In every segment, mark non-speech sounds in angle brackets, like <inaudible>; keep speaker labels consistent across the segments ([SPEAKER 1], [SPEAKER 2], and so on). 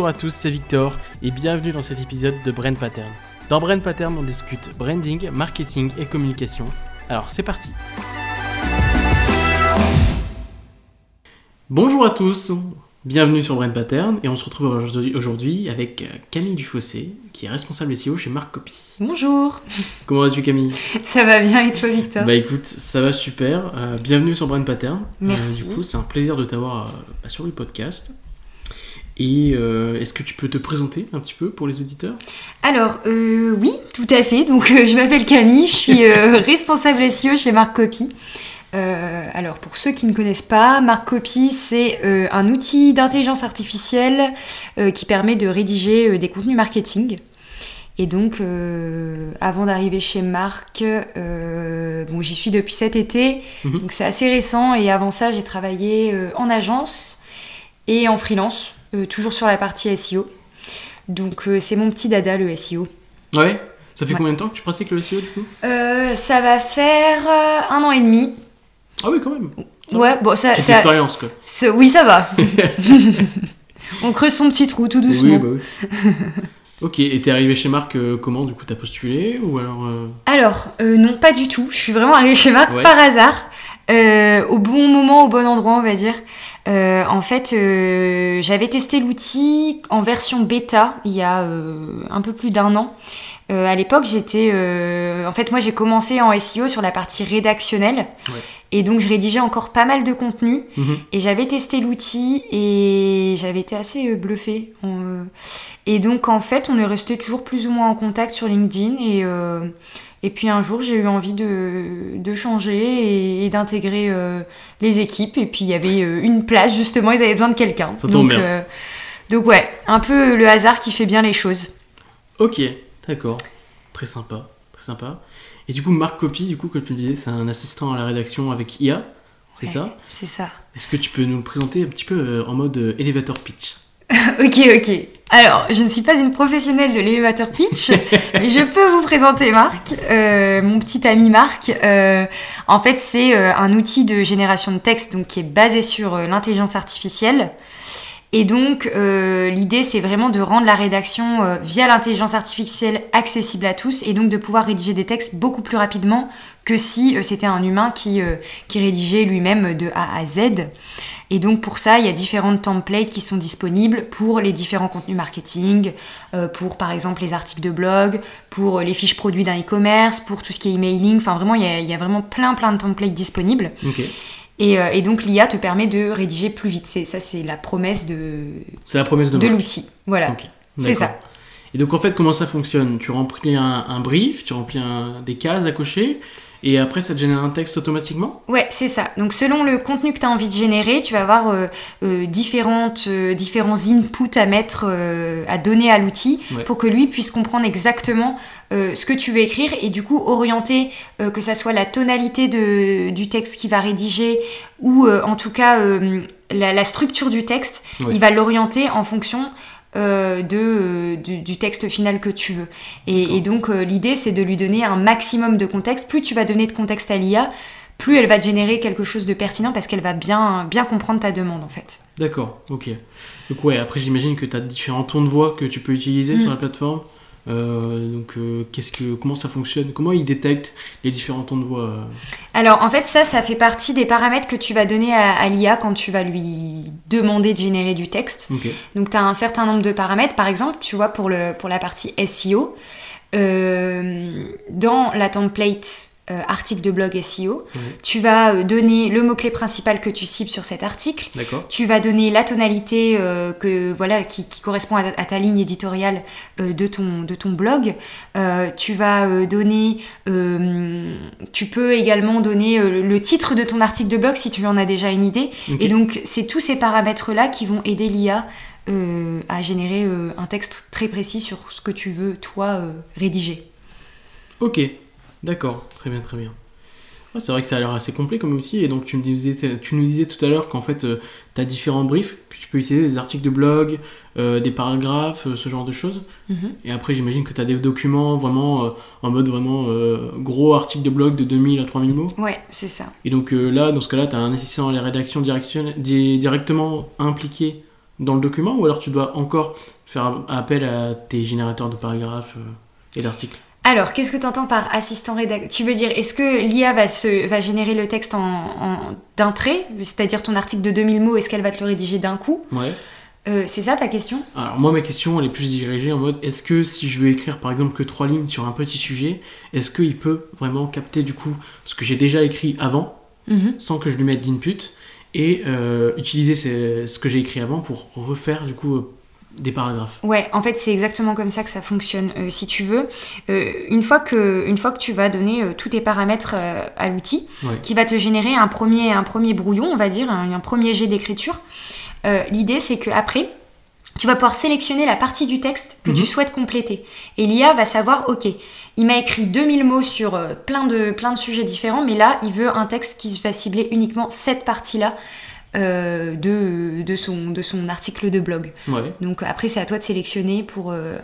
[SPEAKER 1] Bonjour à tous, c'est Victor et bienvenue dans cet épisode de Brand Pattern. Dans Brand Pattern, on discute branding, marketing et communication. Alors c'est parti. Bonjour à tous, bienvenue sur Brand Pattern et on se retrouve aujourd'hui- avec Camille Dufossé qui est responsable SEO chez Marc Copy.
[SPEAKER 2] Bonjour,
[SPEAKER 1] Comment vas-tu Camille?
[SPEAKER 2] Ça va bien et toi Victor?
[SPEAKER 1] Bah écoute, ça va super. Euh, bienvenue sur Brand Pattern.
[SPEAKER 2] Merci.
[SPEAKER 1] Euh, du coup, c'est un plaisir de t'avoir euh, bah, sur le podcast. Et euh, est-ce que tu peux te présenter un petit peu pour les auditeurs?
[SPEAKER 2] Alors euh, oui, tout à fait. Donc euh, je m'appelle Camille, je suis <laughs> responsable SEO chez Marc Copy. Alors pour ceux qui ne connaissent pas, Marc Copy c'est un outil d'intelligence artificielle qui permet de rédiger des contenus marketing. Et donc avant d'arriver chez Marc, bon j'y suis depuis cet été,
[SPEAKER 1] Mhm.
[SPEAKER 2] donc c'est assez récent. Et avant ça j'ai travaillé en agence et en freelance, euh, toujours sur la partie SEO. Donc euh, c'est mon petit dada le SEO.
[SPEAKER 1] Ouais. Ça fait
[SPEAKER 2] Ouais.
[SPEAKER 1] combien de temps que tu pratiques le SEO du coup?
[SPEAKER 2] Euh, ça va faire un an et demi.
[SPEAKER 1] Ah oui, quand même. Ça
[SPEAKER 2] Ouais, bon ça, ça-
[SPEAKER 1] expérience quoi.
[SPEAKER 2] oui ça va. <laughs> <laughs> On creuse son petit trou tout doucement.
[SPEAKER 1] Oui, bah oui. <laughs> ok, et t'es arrivé chez Marc euh, comment Du coup, t'as postulé ou alors euh,
[SPEAKER 2] Alors euh, non pas du tout. Je suis vraiment arrivée chez Marc
[SPEAKER 1] Ouais.
[SPEAKER 2] par hasard, au bon moment, au bon endroit on va dire. Euh, en fait, euh, j'avais testé l'outil en version bêta il y a euh, un peu plus d'un an. À l'époque, j'étais. en fait, moi, j'ai commencé en SEO sur la partie rédactionnelle.
[SPEAKER 1] Ouais.
[SPEAKER 2] Et donc, je rédigeais encore pas mal de contenu.
[SPEAKER 1] mhm.
[SPEAKER 2] Et j'avais testé l'outil et j'avais été assez bluffée. On, Et donc, en fait, on est resté toujours plus ou moins en contact sur LinkedIn. Et, et puis, un jour, j'ai eu envie de, de changer et, et d'intégrer euh, les équipes. Et puis, il y avait euh, une place, justement, ils avaient besoin de quelqu'un.
[SPEAKER 1] Ça tombe
[SPEAKER 2] donc,
[SPEAKER 1] bien.
[SPEAKER 2] euh, donc, ouais, un peu le hasard qui fait bien les choses.
[SPEAKER 1] Ok, d'accord. Très sympa, très sympa. Et du coup, Marc Copy, du coup, comme tu le disais, c'est un assistant à la rédaction avec IA, c'est
[SPEAKER 2] Ouais.
[SPEAKER 1] ça?
[SPEAKER 2] C'est ça.
[SPEAKER 1] Est-ce que tu peux nous le présenter un petit peu en mode elevator pitch? <laughs>
[SPEAKER 2] Ok, ok. Alors, je ne suis pas une professionnelle de l'élévateur pitch, <laughs> mais je peux vous présenter Marc, euh, mon petit ami Marc. Euh, en fait, c'est euh, un outil de génération de texte donc, qui est basé sur l'intelligence artificielle. Et donc, euh, l'idée, c'est vraiment de rendre la rédaction euh, via l'intelligence artificielle accessible à tous et donc de pouvoir rédiger des textes beaucoup plus rapidement que si euh, c'était un humain qui, qui rédigeait lui-même de A à Z. Et donc pour ça, il y a différentes templates qui sont disponibles pour les différents contenus marketing, euh, pour par exemple les articles de blog, pour euh, les fiches produits d'un e-commerce, pour tout ce qui est emailing. Enfin vraiment, il y, a, il y a vraiment plein plein de templates disponibles.
[SPEAKER 1] Ok.
[SPEAKER 2] Et, euh, et donc l'IA te permet de rédiger plus vite. C'est ça, c'est la promesse de,
[SPEAKER 1] C'est la promesse de,
[SPEAKER 2] l'outil. Voilà.
[SPEAKER 1] Ok,
[SPEAKER 2] C'est ça.
[SPEAKER 1] Et donc en fait, comment ça fonctionne? Tu remplis un, un brief, tu remplis un- des cases à cocher, et après ça te génère un texte automatiquement?
[SPEAKER 2] Ouais, c'est ça. Donc selon le contenu que tu as envie de générer, tu vas avoir euh, euh, différentes, euh, différents inputs à mettre, à donner à l'outil
[SPEAKER 1] Ouais.
[SPEAKER 2] pour que lui puisse comprendre exactement ce que tu veux écrire et du coup orienter que ça soit la tonalité de, du texte qu'il va rédiger ou en tout cas la, la structure du texte,
[SPEAKER 1] Ouais.
[SPEAKER 2] il va l'orienter en fonction euh, de, euh, du, du texte final que tu veux. Et, et donc euh, l'idée c'est de lui donner un maximum de contexte. Plus tu vas donner de contexte à l'IA, plus elle va te générer quelque chose de pertinent parce qu'elle va bien, bien comprendre ta demande en fait.
[SPEAKER 1] D'accord, ok. Donc ouais, après j'imagine que tu as différents tons de voix que tu peux utiliser
[SPEAKER 2] Mm.
[SPEAKER 1] sur la plateforme. Euh, donc euh, qu'est-ce que comment ça fonctionne? Comment il détecte les différents tons de voix?
[SPEAKER 2] Alors en fait ça, ça fait partie des paramètres que tu vas donner à, à l'IA quand tu vas lui demander de générer du texte. Donc tu as un certain nombre de paramètres. Par exemple, tu vois, pour, le, pour la partie SEO, euh, dans la template euh, article de blog SEO,
[SPEAKER 1] Ouais.
[SPEAKER 2] tu vas euh, donner le mot-clé principal que tu cibles sur cet article. Tu vas donner la tonalité euh, que, voilà, qui, qui correspond à, à ta ligne éditoriale de, ton, de ton blog. Tu vas donner, tu peux également donner le titre de ton article de blog si tu en as déjà une idée. Et donc, c'est tous ces paramètres-là qui vont aider l'IA à générer un texte très précis sur ce que tu veux, toi, rédiger.
[SPEAKER 1] Ok, d'accord, très bien, très bien. Ouais, c'est vrai que ça a l'air assez complet comme outil, et donc tu, me disais, tu nous disais tout à l'heure qu'en fait, tu as différents briefs, que tu peux utiliser des articles de blog, euh, des paragraphes, euh, ce genre de choses.
[SPEAKER 2] Mhm.
[SPEAKER 1] Et après, j'imagine que tu as des documents vraiment euh, en mode vraiment euh, gros article de blog de 2000 à 3000 mots.
[SPEAKER 2] Ouais, c'est ça.
[SPEAKER 1] Et donc euh, là, dans ce cas-là, tu as un assistant à la rédaction di- directement impliqué dans le document ou alors tu dois encore faire appel à tes générateurs de paragraphes euh, et d'articles?
[SPEAKER 2] Alors, qu'est-ce que tu entends par assistant rédacteur Tu veux dire, est-ce que l'IA va, se, va générer le texte en, en- d'un trait C'est-à-dire ton article de 2000 mots, est-ce qu'elle va te le rédiger d'un coup
[SPEAKER 1] Ouais.
[SPEAKER 2] Euh, C'est ça ta question?
[SPEAKER 1] Alors moi ma question elle est plus dirigée en mode est-ce que si je veux écrire par exemple que trois lignes sur un petit sujet, est-ce qu'il peut vraiment capter du coup ce que j'ai déjà écrit avant
[SPEAKER 2] Mhm.
[SPEAKER 1] sans que je lui mette d'input et euh, utiliser ce, ce que j'ai écrit avant pour refaire du coup euh, des paragraphes.
[SPEAKER 2] Ouais, en fait, c'est exactement comme ça que ça fonctionne. Euh, si tu veux, Euh, une, fois que, une fois que tu vas donner euh, tous tes paramètres à l'outil,
[SPEAKER 1] Ouais.
[SPEAKER 2] qui va te générer un premier, un premier brouillon, on va dire, un, un premier jet d'écriture, l'idée c'est que après, tu vas pouvoir sélectionner la partie du texte que tu
[SPEAKER 1] Mhm.
[SPEAKER 2] souhaites compléter. Et l'IA va savoir, ok, il m'a écrit 2000 mots sur plein, de, plein de sujets différents, mais là, il veut un texte qui va cibler uniquement cette partie-là euh, de, de, son, de son article de blog.
[SPEAKER 1] Ouais.
[SPEAKER 2] Donc après, c'est à toi de sélectionner pour... euh,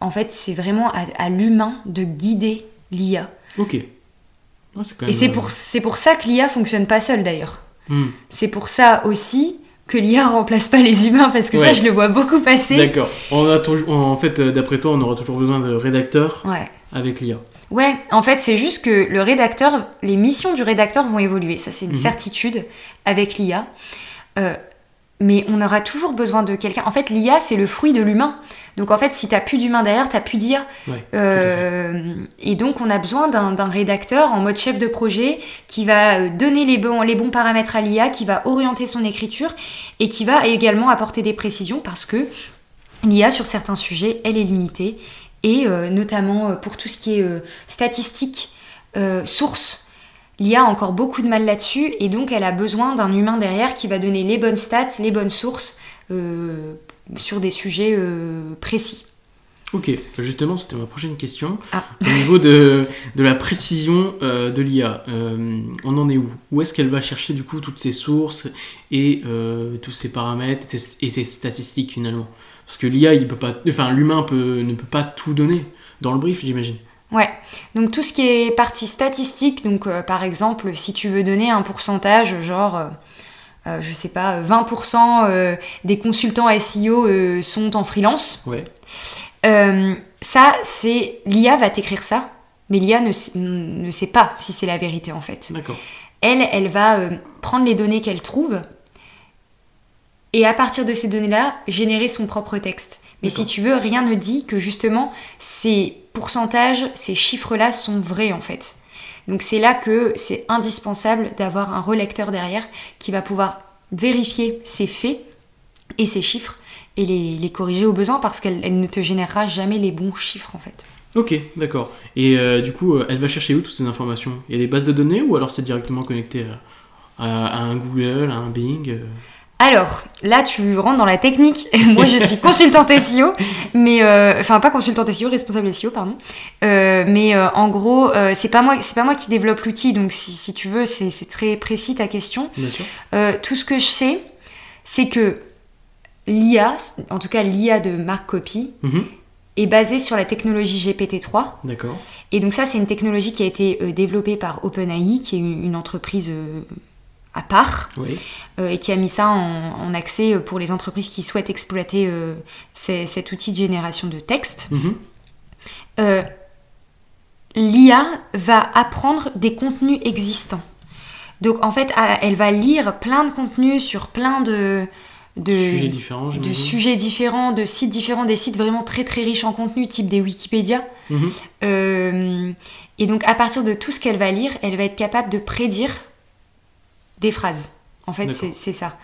[SPEAKER 2] en fait, c'est vraiment à, à l'humain de guider l'IA.
[SPEAKER 1] Ok.
[SPEAKER 2] Et c'est
[SPEAKER 1] euh,
[SPEAKER 2] pour, pour ça que l'IA fonctionne pas seule d'ailleurs.
[SPEAKER 1] hmm.
[SPEAKER 2] C'est pour ça aussi que l'IA remplace pas les humains, parce que ça, je le vois beaucoup passer.
[SPEAKER 1] D'accord. En fait, d'après toi, on aura toujours besoin de rédacteurs
[SPEAKER 2] Ouais.
[SPEAKER 1] avec l'IA.
[SPEAKER 2] Ouais, en fait, c'est juste que le rédacteur, les missions du rédacteur vont évoluer. Ça, c'est une
[SPEAKER 1] Mhm.
[SPEAKER 2] certitude avec l'IA. Euh, mais on aura toujours besoin de quelqu'un. En fait, l'IA, c'est le fruit de l'humain. Donc, en fait, si t'as plus d'humain derrière, t'as plus d'IA.
[SPEAKER 1] Ouais.
[SPEAKER 2] Euh, et donc, on a besoin d'un rédacteur en mode chef de projet qui va euh, donner les bons, les bons paramètres à l'IA, qui va orienter son écriture et qui va également apporter des précisions parce que l'IA, sur certains sujets, elle est limitée. Et euh, notamment euh, pour tout ce qui est euh, statistique, source, l'IA a encore beaucoup de mal là-dessus. Et donc, elle a besoin d'un humain derrière qui va donner les bonnes stats, les bonnes sources euh, sur des sujets euh, précis.
[SPEAKER 1] Ok, justement, c'était ma prochaine question.
[SPEAKER 2] Ah.
[SPEAKER 1] Au niveau de, de la précision euh, de l'IA, on en est où? Où est-ce qu'elle va chercher du coup toutes ses sources et tous ses paramètres et ses statistiques finalement? Parce que l'IA, il peut pas, enfin l'humain peut, ne peut pas tout donner dans le brief, j'imagine.
[SPEAKER 2] Ouais, donc tout ce qui est partie statistique, donc euh, par exemple, si tu veux donner un pourcentage, genre, euh, euh, je sais pas, 20% euh, des consultants SEO euh, sont en freelance,
[SPEAKER 1] Ouais.
[SPEAKER 2] euh, ça, c'est. L'IA va t'écrire ça, mais l'IA ne, sait- ne sait pas si c'est la vérité en fait.
[SPEAKER 1] D'accord.
[SPEAKER 2] Elle, elle va euh, prendre les données qu'elle trouve et à partir de ces données-là, générer son propre texte. Mais si tu veux, rien ne dit que justement ces pourcentages, ces chiffres-là sont vrais en fait. Donc c'est là que c'est indispensable d'avoir un relecteur derrière qui va pouvoir vérifier ces faits et ces chiffres et les, les corriger au besoin parce qu'elle elle ne te générera jamais les bons chiffres en fait.
[SPEAKER 1] Ok, d'accord. Et euh, du coup, euh, elle va chercher où toutes ces informations? Il y a des bases de données ou alors c'est directement connecté à, à- à un Google, à un Bing euh?
[SPEAKER 2] Alors, là, tu rentres dans la technique. <laughs> Moi, je suis consultante SEO, mais euh, enfin pas consultante SEO, responsable SEO, pardon. Euh, mais euh, en gros, c'est pas moi, c'est pas moi qui développe l'outil, donc si, si tu veux, c'est très précis ta question.
[SPEAKER 1] Bien sûr.
[SPEAKER 2] Tout ce que je sais, c'est que l'IA, en tout cas l'IA de Mark Copy,
[SPEAKER 1] Mhm.
[SPEAKER 2] est basée sur la technologie GPT-3.
[SPEAKER 1] D'accord.
[SPEAKER 2] Et donc ça, c'est une technologie qui a été développée par OpenAI, qui est une, une entreprise à part
[SPEAKER 1] Oui.
[SPEAKER 2] euh, et qui a mis ça en, en accès pour les entreprises qui souhaitent exploiter euh, ces- cet outil de génération de texte.
[SPEAKER 1] Mhm.
[SPEAKER 2] Euh, L'IA va apprendre des contenus existants. Donc en fait, elle va lire plein de contenus sur plein de, de,
[SPEAKER 1] Sujets différents,
[SPEAKER 2] de sujets différents, de sites différents, des sites vraiment très très riches en contenu, type des Wikipédia.
[SPEAKER 1] Mhm.
[SPEAKER 2] Euh, et donc à partir de tout ce qu'elle va lire, elle va être capable de prédire des phrases. En fait, c'est ça.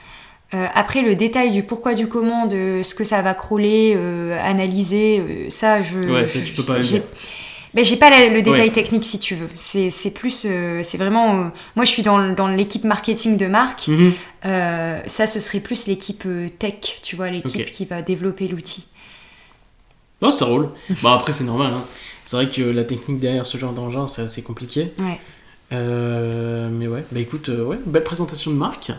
[SPEAKER 2] Euh, après, le détail du pourquoi, du comment, de ce que ça va crawler, euh, analyser, euh, ça, je.
[SPEAKER 1] Ouais, ça,
[SPEAKER 2] je-
[SPEAKER 1] tu peux pas.
[SPEAKER 2] Ben, j'ai pas la- le détail
[SPEAKER 1] Ouais.
[SPEAKER 2] technique si tu veux. C'est plus. euh, c'est vraiment. euh, moi, je suis dans, dans l'équipe marketing de marque.
[SPEAKER 1] Mhm.
[SPEAKER 2] Euh, ça, ce serait plus l'équipe tech, tu vois, l'équipe qui va développer l'outil.
[SPEAKER 1] Non, ça roule. bah après, c'est normal. hein. C'est vrai que la technique derrière ce genre d'engin, c'est assez compliqué.
[SPEAKER 2] Ouais.
[SPEAKER 1] Euh, mais ouais, bah écoute, euh, ouais, belle présentation de marque.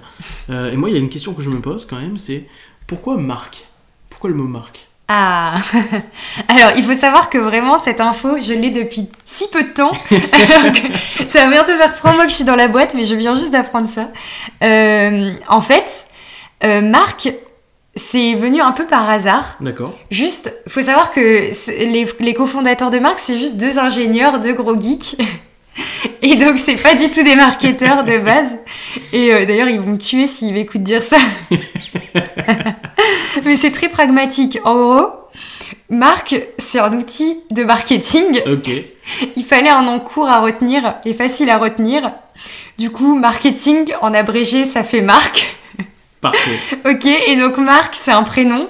[SPEAKER 1] Euh, et moi, il y a une question que je me pose quand même, c'est pourquoi marque Pourquoi le mot marque
[SPEAKER 2] Ah <laughs> Alors, il faut savoir que vraiment, cette info, je l'ai depuis si peu de temps. <laughs> Ça va bientôt faire trois mois que je suis dans la boîte, mais je viens juste d'apprendre ça. En fait, Marc, c'est venu un peu par hasard.
[SPEAKER 1] D'accord.
[SPEAKER 2] Juste, faut savoir que les, les cofondateurs de marque, c'est juste deux ingénieurs, deux gros geeks. <laughs> Et donc, c'est pas du tout des marketeurs de base. Et euh, d'ailleurs, ils vont me tuer s'ils m'écoutent dire ça. <laughs> Mais c'est très pragmatique. En gros, marque, c'est un outil de marketing.
[SPEAKER 1] Ok.
[SPEAKER 2] Il fallait un nom court à retenir et facile à retenir. Du coup, marketing, en abrégé, ça fait marque.
[SPEAKER 1] Parfait. <laughs>
[SPEAKER 2] Ok, et donc Marc, c'est un prénom.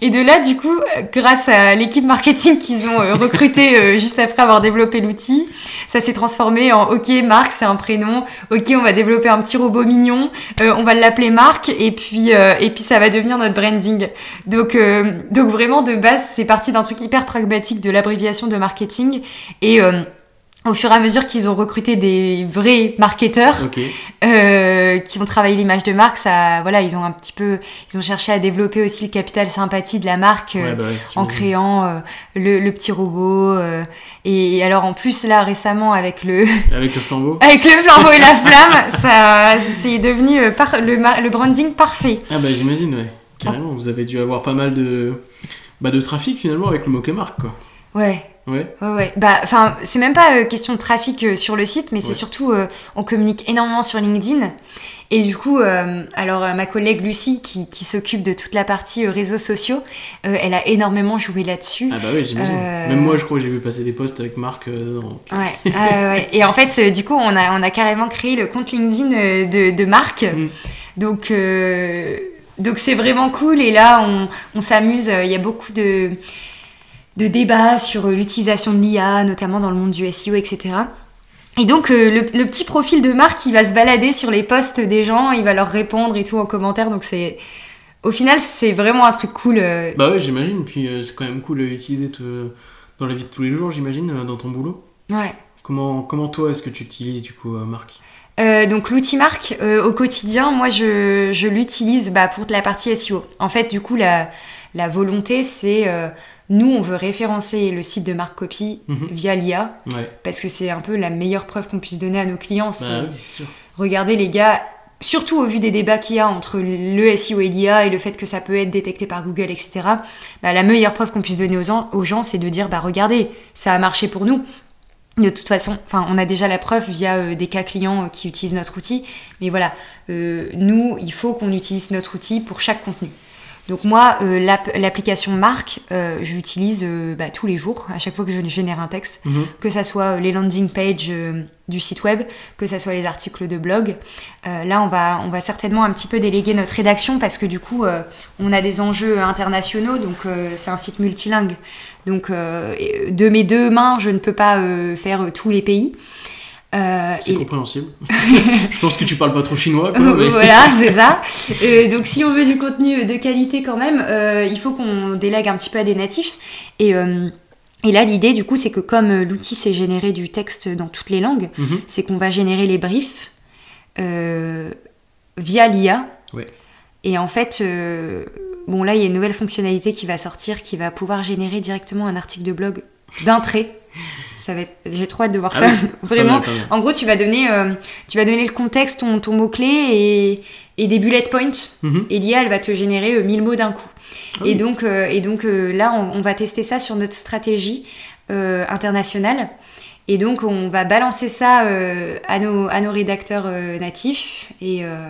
[SPEAKER 2] Et de là, du coup, euh, grâce à l'équipe marketing qu'ils ont euh, recruté euh, <laughs> juste après avoir développé l'outil, ça s'est transformé en OK, Marc, c'est un prénom. OK, on va développer un petit robot mignon. on va l'appeler Marc, et puis et puis ça va devenir notre branding. Donc donc vraiment de base, c'est parti d'un truc hyper pragmatique de l'abréviation de marketing. Et au fur et à mesure qu'ils ont recruté des vrais marketeurs, euh, qui ont travaillé l'image de marque, ça, voilà, ils ont un petit peu, ils ont cherché à développer aussi le capital sympathie de la marque euh,
[SPEAKER 1] Ouais, bah ouais,
[SPEAKER 2] en créant euh, le, le petit robot. et alors en plus là récemment avec le <laughs>
[SPEAKER 1] Avec le flambeau.
[SPEAKER 2] avec le flambeau et la <laughs> flamme, ça c'est devenu par- le, le branding parfait.
[SPEAKER 1] Ah bah j'imagine, ouais. Carrément, vous avez dû avoir pas mal de, bah, de trafic finalement avec le mot marque quoi.
[SPEAKER 2] Ouais.
[SPEAKER 1] Ouais.
[SPEAKER 2] Ouais, ouais. Bah, enfin, c'est même pas euh, question de trafic euh, sur le site, mais c'est surtout, euh, on communique énormément sur LinkedIn. Et du coup, alors ma collègue Lucie, qui, qui s'occupe de toute la partie réseaux sociaux, elle a énormément joué là-dessus.
[SPEAKER 1] Ah bah oui, j'imagine. Même moi, je crois que j'ai vu passer des posts avec Marc dedans.
[SPEAKER 2] Ouais. Et en fait, du coup, on a, on a carrément créé le compte LinkedIn de, de Marc.
[SPEAKER 1] Mm.
[SPEAKER 2] Donc, donc c'est vraiment cool. Et là, on, on s'amuse. Il y a beaucoup de, de débats sur l'utilisation de l'IA, notamment dans le monde du SEO, etc. Et donc, euh, le, le petit profil de Marc, il va se balader sur les posts des gens, il va leur répondre et tout en commentaire. Donc, c'est. Au final, c'est vraiment un truc cool. euh,
[SPEAKER 1] Bah ouais, j'imagine. Puis euh, c'est quand même cool à utiliser te- dans la vie de tous les jours, j'imagine, euh, dans ton boulot.
[SPEAKER 2] ouais.
[SPEAKER 1] Comment, comment toi, est-ce que tu utilises du coup, euh, Marc?
[SPEAKER 2] Euh, donc l'outil Marc euh, au quotidien, moi je, je l'utilise bah, pour la partie SEO. En fait, du coup, la, la volonté, c'est euh, nous, on veut référencer le site de Marc Copy
[SPEAKER 1] Mhm.
[SPEAKER 2] via l'IA
[SPEAKER 1] Ouais.
[SPEAKER 2] parce que c'est un peu la meilleure preuve qu'on puisse donner à nos clients. C'est
[SPEAKER 1] Bah sûr.
[SPEAKER 2] regardez les gars, surtout au vu des débats qu'il y a entre le SEO et l'IA et le fait que ça peut être détecté par Google, etc. Bah, la meilleure preuve qu'on puisse donner aux gens, aux gens c'est de dire bah regardez, ça a marché pour nous. De toute façon, enfin, on a déjà la preuve via euh, des cas clients euh, qui utilisent notre outil. Mais voilà, euh, nous, il faut qu'on utilise notre outil pour chaque contenu. Donc moi, euh, l'app- l'application Marc, euh, je l'utilise euh, bah, tous les jours, à chaque fois que je génère un texte
[SPEAKER 1] Mhm.
[SPEAKER 2] que ça soit les landing pages du site web, que ça soit les articles de blog. Là, on va, on va certainement un petit peu déléguer notre rédaction parce que du coup, on a des enjeux internationaux, donc c'est un site multilingue. Donc, de mes deux mains, je ne peux pas faire tous les pays. Euh,
[SPEAKER 1] C'est
[SPEAKER 2] et-
[SPEAKER 1] compréhensible. <laughs> je pense que tu parles pas trop chinois, quoi. mais- <laughs>
[SPEAKER 2] voilà, c'est ça. Euh, donc si on veut du contenu de qualité quand même, euh, il faut qu'on délègue un petit peu à des natifs. Et, euh, et là, l'idée du coup, c'est que comme euh, l'outil sait générer du texte dans toutes les langues,
[SPEAKER 1] Mhm.
[SPEAKER 2] c'est qu'on va générer les briefs euh, via l'IA.
[SPEAKER 1] Ouais.
[SPEAKER 2] Et en fait, euh, bon là, il y a une nouvelle fonctionnalité qui va sortir, qui va pouvoir générer directement un article de blog d'un trait. Ça va être... J'ai trop hâte de voir
[SPEAKER 1] Ah
[SPEAKER 2] ça.
[SPEAKER 1] oui, <laughs>
[SPEAKER 2] Vraiment,
[SPEAKER 1] Pas pas
[SPEAKER 2] en gros, tu vas donner, euh, tu vas donner le contexte, ton, ton mot-clé et, et des bullet points.
[SPEAKER 1] Mhm.
[SPEAKER 2] Et l'IA, elle va te générer euh, 1000 mots d'un coup.
[SPEAKER 1] Ah
[SPEAKER 2] et donc, euh, et donc euh, là, on, on va tester ça sur notre stratégie euh, internationale. Et donc, on va balancer ça euh, à, nos, à nos rédacteurs euh, natifs. Et, euh,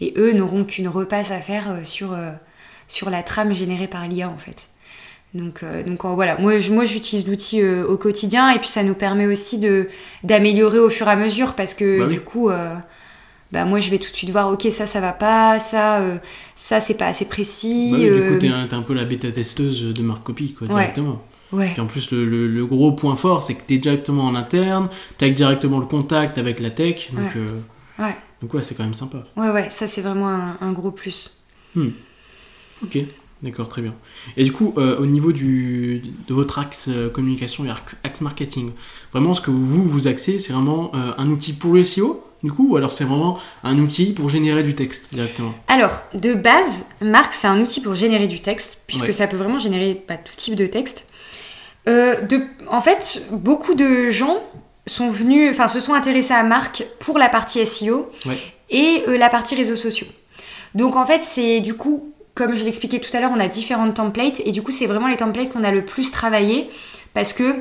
[SPEAKER 2] et eux n'auront qu'une repasse à faire euh, sur, euh, sur la trame générée par l'IA, en fait. Donc, euh, donc euh, voilà, moi, je- moi j'utilise l'outil euh, au quotidien et puis ça nous permet aussi de d'améliorer au fur et à mesure parce que
[SPEAKER 1] Bah oui.
[SPEAKER 2] du coup, bah moi je vais tout de suite voir, ok ça ça va pas, ça ça c'est pas assez précis.
[SPEAKER 1] Bah oui, du coup, t'es un, un peu la bêta testeuse de Marc Copy, quoi, directement.
[SPEAKER 2] ouais,
[SPEAKER 1] Puis en plus, le, le- le gros point fort, c'est que t'es directement en interne, t'as directement le contact avec la tech, donc,
[SPEAKER 2] Ouais. ouais,
[SPEAKER 1] donc ouais, c'est quand même sympa.
[SPEAKER 2] ouais, ouais, ça c'est vraiment un, un gros plus.
[SPEAKER 1] Ok, d'accord, très bien. Et du coup, euh, au niveau du, de votre axe euh, communication et axe, axe marketing, vraiment ce que vous vous axez, c'est vraiment euh, un outil pour le SEO, du coup, ou alors c'est vraiment un outil pour générer du texte directement?
[SPEAKER 2] Alors, de base, Marc, c'est un outil pour générer du texte, puisque
[SPEAKER 1] Ouais.
[SPEAKER 2] ça peut vraiment générer bah, tout type de texte. Euh, de, en fait, beaucoup de gens sont venus, enfin, se sont intéressés à Marc pour la partie SEO
[SPEAKER 1] Ouais.
[SPEAKER 2] et euh, la partie réseaux sociaux. Donc, en fait, c'est du coup comme je l'expliquais tout à l'heure, on a différentes templates et du coup, c'est vraiment les templates qu'on a le plus travaillé parce que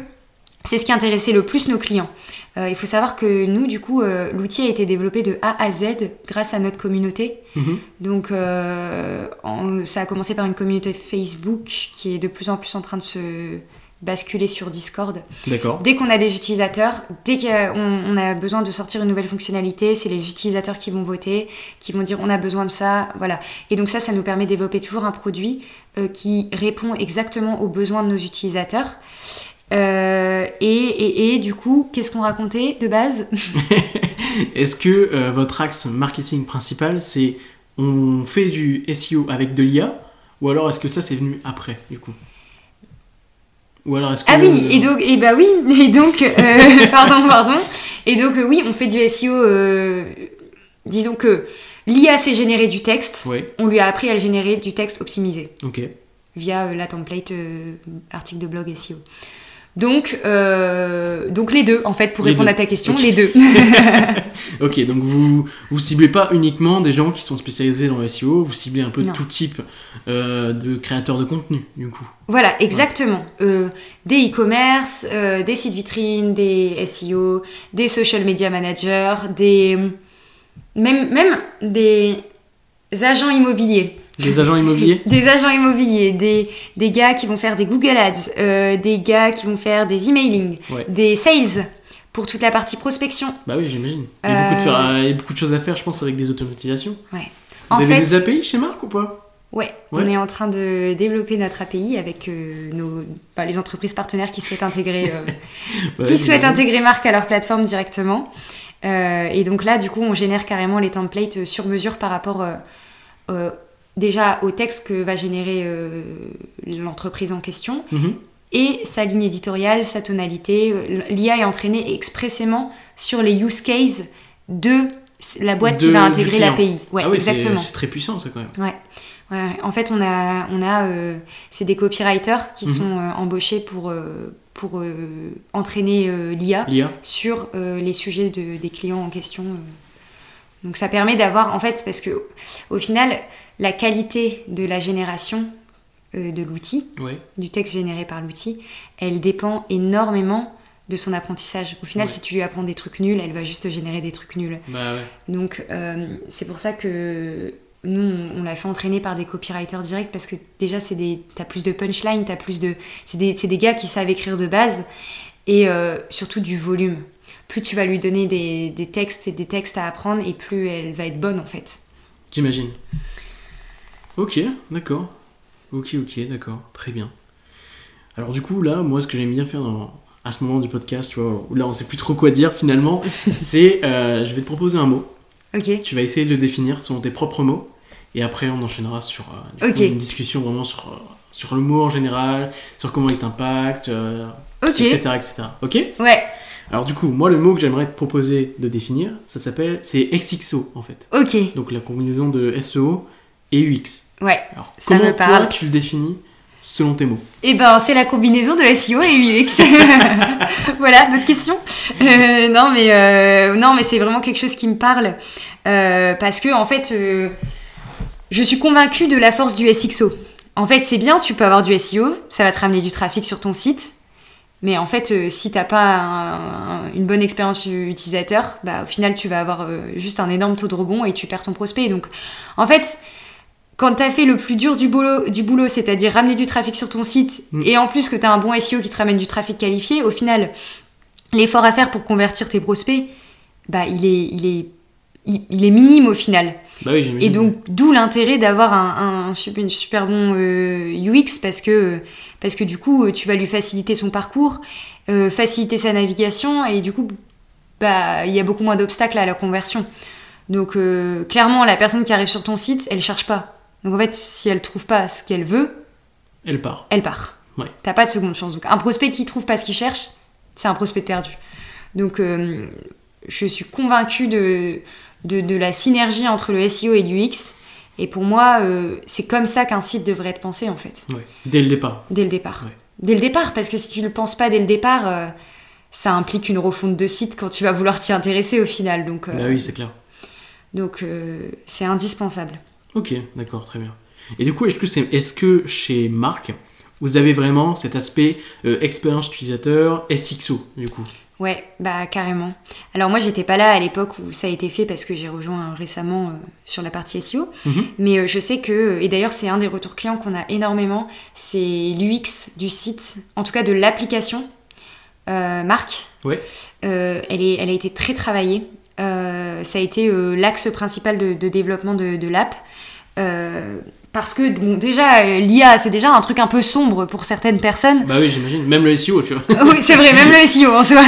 [SPEAKER 2] c'est ce qui intéressait le plus nos clients. Euh, il faut savoir que nous, du coup, euh, l'outil a été développé de A à Z grâce à notre communauté.
[SPEAKER 1] Mhm.
[SPEAKER 2] Donc, euh, ça a commencé par une communauté Facebook qui est de plus en plus en train de se basculer sur Discord.
[SPEAKER 1] D'accord.
[SPEAKER 2] Dès qu'on a des utilisateurs, dès qu'on on a besoin de sortir une nouvelle fonctionnalité, c'est les utilisateurs qui vont voter, qui vont dire on a besoin de ça, voilà. Et donc ça, ça nous permet de développer toujours un produit euh, qui répond exactement aux besoins de nos utilisateurs. Euh, et, et- et du coup, qu'est-ce qu'on racontait de base? <laughs>
[SPEAKER 1] Est-ce que euh, votre axe marketing principal, c'est on fait du SEO avec de l'IA ou alors est-ce que ça c'est venu après du coup? Ou alors est-ce que
[SPEAKER 2] Ah oui, et donc, et bah oui, <laughs> et donc, euh, <laughs> pardon, pardon. Et donc, euh, oui, on fait du SEO. euh, disons que l'IA s'est généré du texte. On lui a appris à le générer du texte optimisé.
[SPEAKER 1] ok.
[SPEAKER 2] via euh, la template article de blog SEO. Donc, euh, donc les deux, en fait, pour
[SPEAKER 1] Les
[SPEAKER 2] répondre
[SPEAKER 1] deux.
[SPEAKER 2] à ta question, les deux. <laughs>
[SPEAKER 1] Ok, donc vous vous ciblez pas uniquement des gens qui sont spécialisés dans le SEO, vous ciblez un peu
[SPEAKER 2] Non.
[SPEAKER 1] tout type euh, de créateurs de contenu du coup.
[SPEAKER 2] voilà, exactement. Euh, des e-commerce, des sites vitrines, des SEO, des social media managers, des même même des agents immobiliers.
[SPEAKER 1] Des agents immobiliers <laughs>
[SPEAKER 2] Des agents immobiliers, des, des gars qui vont faire des Google Ads, euh, des gars qui vont faire des emailing,
[SPEAKER 1] Ouais.
[SPEAKER 2] des sales pour toute la partie prospection.
[SPEAKER 1] Bah oui, j'imagine. Il y, a beaucoup de
[SPEAKER 2] Euh,
[SPEAKER 1] faire- il y a beaucoup de choses à faire, je pense, avec des automatisations.
[SPEAKER 2] Ouais.
[SPEAKER 1] Vous
[SPEAKER 2] En
[SPEAKER 1] avez
[SPEAKER 2] fait-
[SPEAKER 1] des API chez Marc ou pas?
[SPEAKER 2] Ouais,
[SPEAKER 1] Ouais.
[SPEAKER 2] on est en train de développer notre API avec euh, nos, bah, les entreprises partenaires qui souhaitent intégrer, euh, <laughs> qui souhaitent intégrer Marc à leur plateforme directement. Euh, et donc là, du coup, on génère carrément les templates sur mesure par rapport déjà au texte que va générer euh, l'entreprise en question
[SPEAKER 1] Mhm.
[SPEAKER 2] et sa ligne éditoriale, sa tonalité. Euh, L'IA est entraînée expressément sur les use cases de la boîte
[SPEAKER 1] De-
[SPEAKER 2] qui va intégrer l'API. Ouais,
[SPEAKER 1] ah
[SPEAKER 2] exactement.
[SPEAKER 1] c'est très puissant ça quand même.
[SPEAKER 2] Ouais. En fait, on a, on a, euh, c'est des copywriters qui
[SPEAKER 1] Mhm.
[SPEAKER 2] sont euh, embauchés pour, euh, pour entraîner l'IA sur les sujets de- des clients en question. Donc, ça permet d'avoir, en fait, parce que au final, la qualité de la génération euh, de l'outil, du texte généré par l'outil, elle dépend énormément de son apprentissage. Au final, si tu lui apprends des trucs nuls, elle va juste générer des trucs nuls.
[SPEAKER 1] Bah ouais.
[SPEAKER 2] Donc euh, c'est pour ça que nous on, on l'a fait entraîner par des copywriters directs parce que déjà c'est des t'as plus de punchline, t'as plus de c'est des, c'est des gars qui savent écrire de base et euh, surtout du volume. Plus tu vas lui donner des, des textes et des textes à apprendre et plus elle va être bonne en fait.
[SPEAKER 1] J'imagine. Ok, d'accord. Ok, ok, d'accord. Très bien. Alors du coup, là, moi, ce que j'aime bien faire dans- à ce moment du podcast, tu vois, où là, on sait plus trop quoi dire finalement, <laughs> c'est euh, je vais te proposer un mot.
[SPEAKER 2] Ok.
[SPEAKER 1] Tu vas essayer de le définir selon tes propres mots. Et après, on enchaînera sur euh, coup, une discussion vraiment sur, euh, sur le mot en général, sur comment il t'impacte, etc., etc. Ok?
[SPEAKER 2] Ouais.
[SPEAKER 1] Alors du coup, moi, le mot que j'aimerais te proposer de définir, ça s'appelle, c'est XXO en fait.
[SPEAKER 2] Ok.
[SPEAKER 1] Donc la combinaison de SEO et UX.
[SPEAKER 2] Ouais.
[SPEAKER 1] Alors,
[SPEAKER 2] Ça
[SPEAKER 1] comment
[SPEAKER 2] me parle.
[SPEAKER 1] toi tu le définis selon tes mots
[SPEAKER 2] Et ben c'est la combinaison de SEO et UX. <laughs> voilà, d'autres questions Euh, Non mais euh, non mais c'est vraiment quelque chose qui me parle euh, parce que en fait je suis convaincue de la force du SXO. En fait c'est bien, tu peux avoir du SEO, ça va te ramener du trafic sur ton site. Mais en fait, euh, si t'as pas un- une bonne expérience utilisateur, bah, au final, tu vas avoir euh, juste un énorme taux de rebond et tu perds ton prospect. Donc, en fait, quand t'as fait le plus dur du boulot, du boulot c'est-à-dire ramener du trafic sur ton site,
[SPEAKER 1] Mm.
[SPEAKER 2] et en plus que t'as un bon SEO qui te ramène du trafic qualifié, au final, l'effort à faire pour convertir tes prospects, bah, il est, il est, il, il est minime au final.
[SPEAKER 1] Bah oui.
[SPEAKER 2] Et donc, d'où l'intérêt d'avoir un, un super, une super bon euh, UX parce que, parce que du coup, tu vas lui faciliter son parcours, euh, faciliter sa navigation et du coup, bah, il y a beaucoup moins d'obstacles à la conversion. Donc, euh, clairement, la personne qui arrive sur ton site, elle cherche pas. Donc, en fait, si elle trouve pas ce qu'elle veut,
[SPEAKER 1] Elle part.
[SPEAKER 2] elle part.
[SPEAKER 1] Ouais.
[SPEAKER 2] T'as pas de seconde chance. Donc, un prospect qui trouve pas ce qu'il cherche, c'est un prospect perdu. Donc, euh, je suis convaincue de, de, de la synergie entre le SEO et l'UX. Et pour moi, euh, c'est comme ça qu'un site devrait être pensé, en fait,
[SPEAKER 1] Ouais. Dès le départ.
[SPEAKER 2] dès le départ.
[SPEAKER 1] Ouais.
[SPEAKER 2] Dès le départ, parce que si tu ne le penses pas dès le départ, euh, ça implique une refonte de site quand tu vas vouloir t'y intéresser au final. Donc, euh,
[SPEAKER 1] Bah oui, c'est clair.
[SPEAKER 2] donc c'est indispensable.
[SPEAKER 1] Ok, d'accord, très bien. Et du coup, est-ce que, c'est, est-ce que chez Marc, vous avez vraiment cet aspect expérience utilisateur SXO, du coup?
[SPEAKER 2] Ouais, bah carrément. Alors moi j'étais pas là à l'époque où ça a été fait parce que j'ai rejoint récemment euh, sur la partie SEO,
[SPEAKER 1] Mhm.
[SPEAKER 2] mais euh, je sais que, et d'ailleurs c'est un des retours clients qu'on a énormément, c'est l'UX du site, en tout cas de l'application euh, Marc.
[SPEAKER 1] Ouais.
[SPEAKER 2] Euh, elle, est, elle a été très travaillée. Ça a été l'axe principal de, de développement de, de l'app. Parce que bon, déjà, euh, l'IA, c'est déjà un truc un peu sombre pour certaines personnes.
[SPEAKER 1] Bah oui, j'imagine. Même le SEO, tu vois. <laughs>
[SPEAKER 2] oui, c'est vrai, même le <laughs> SEO en soi.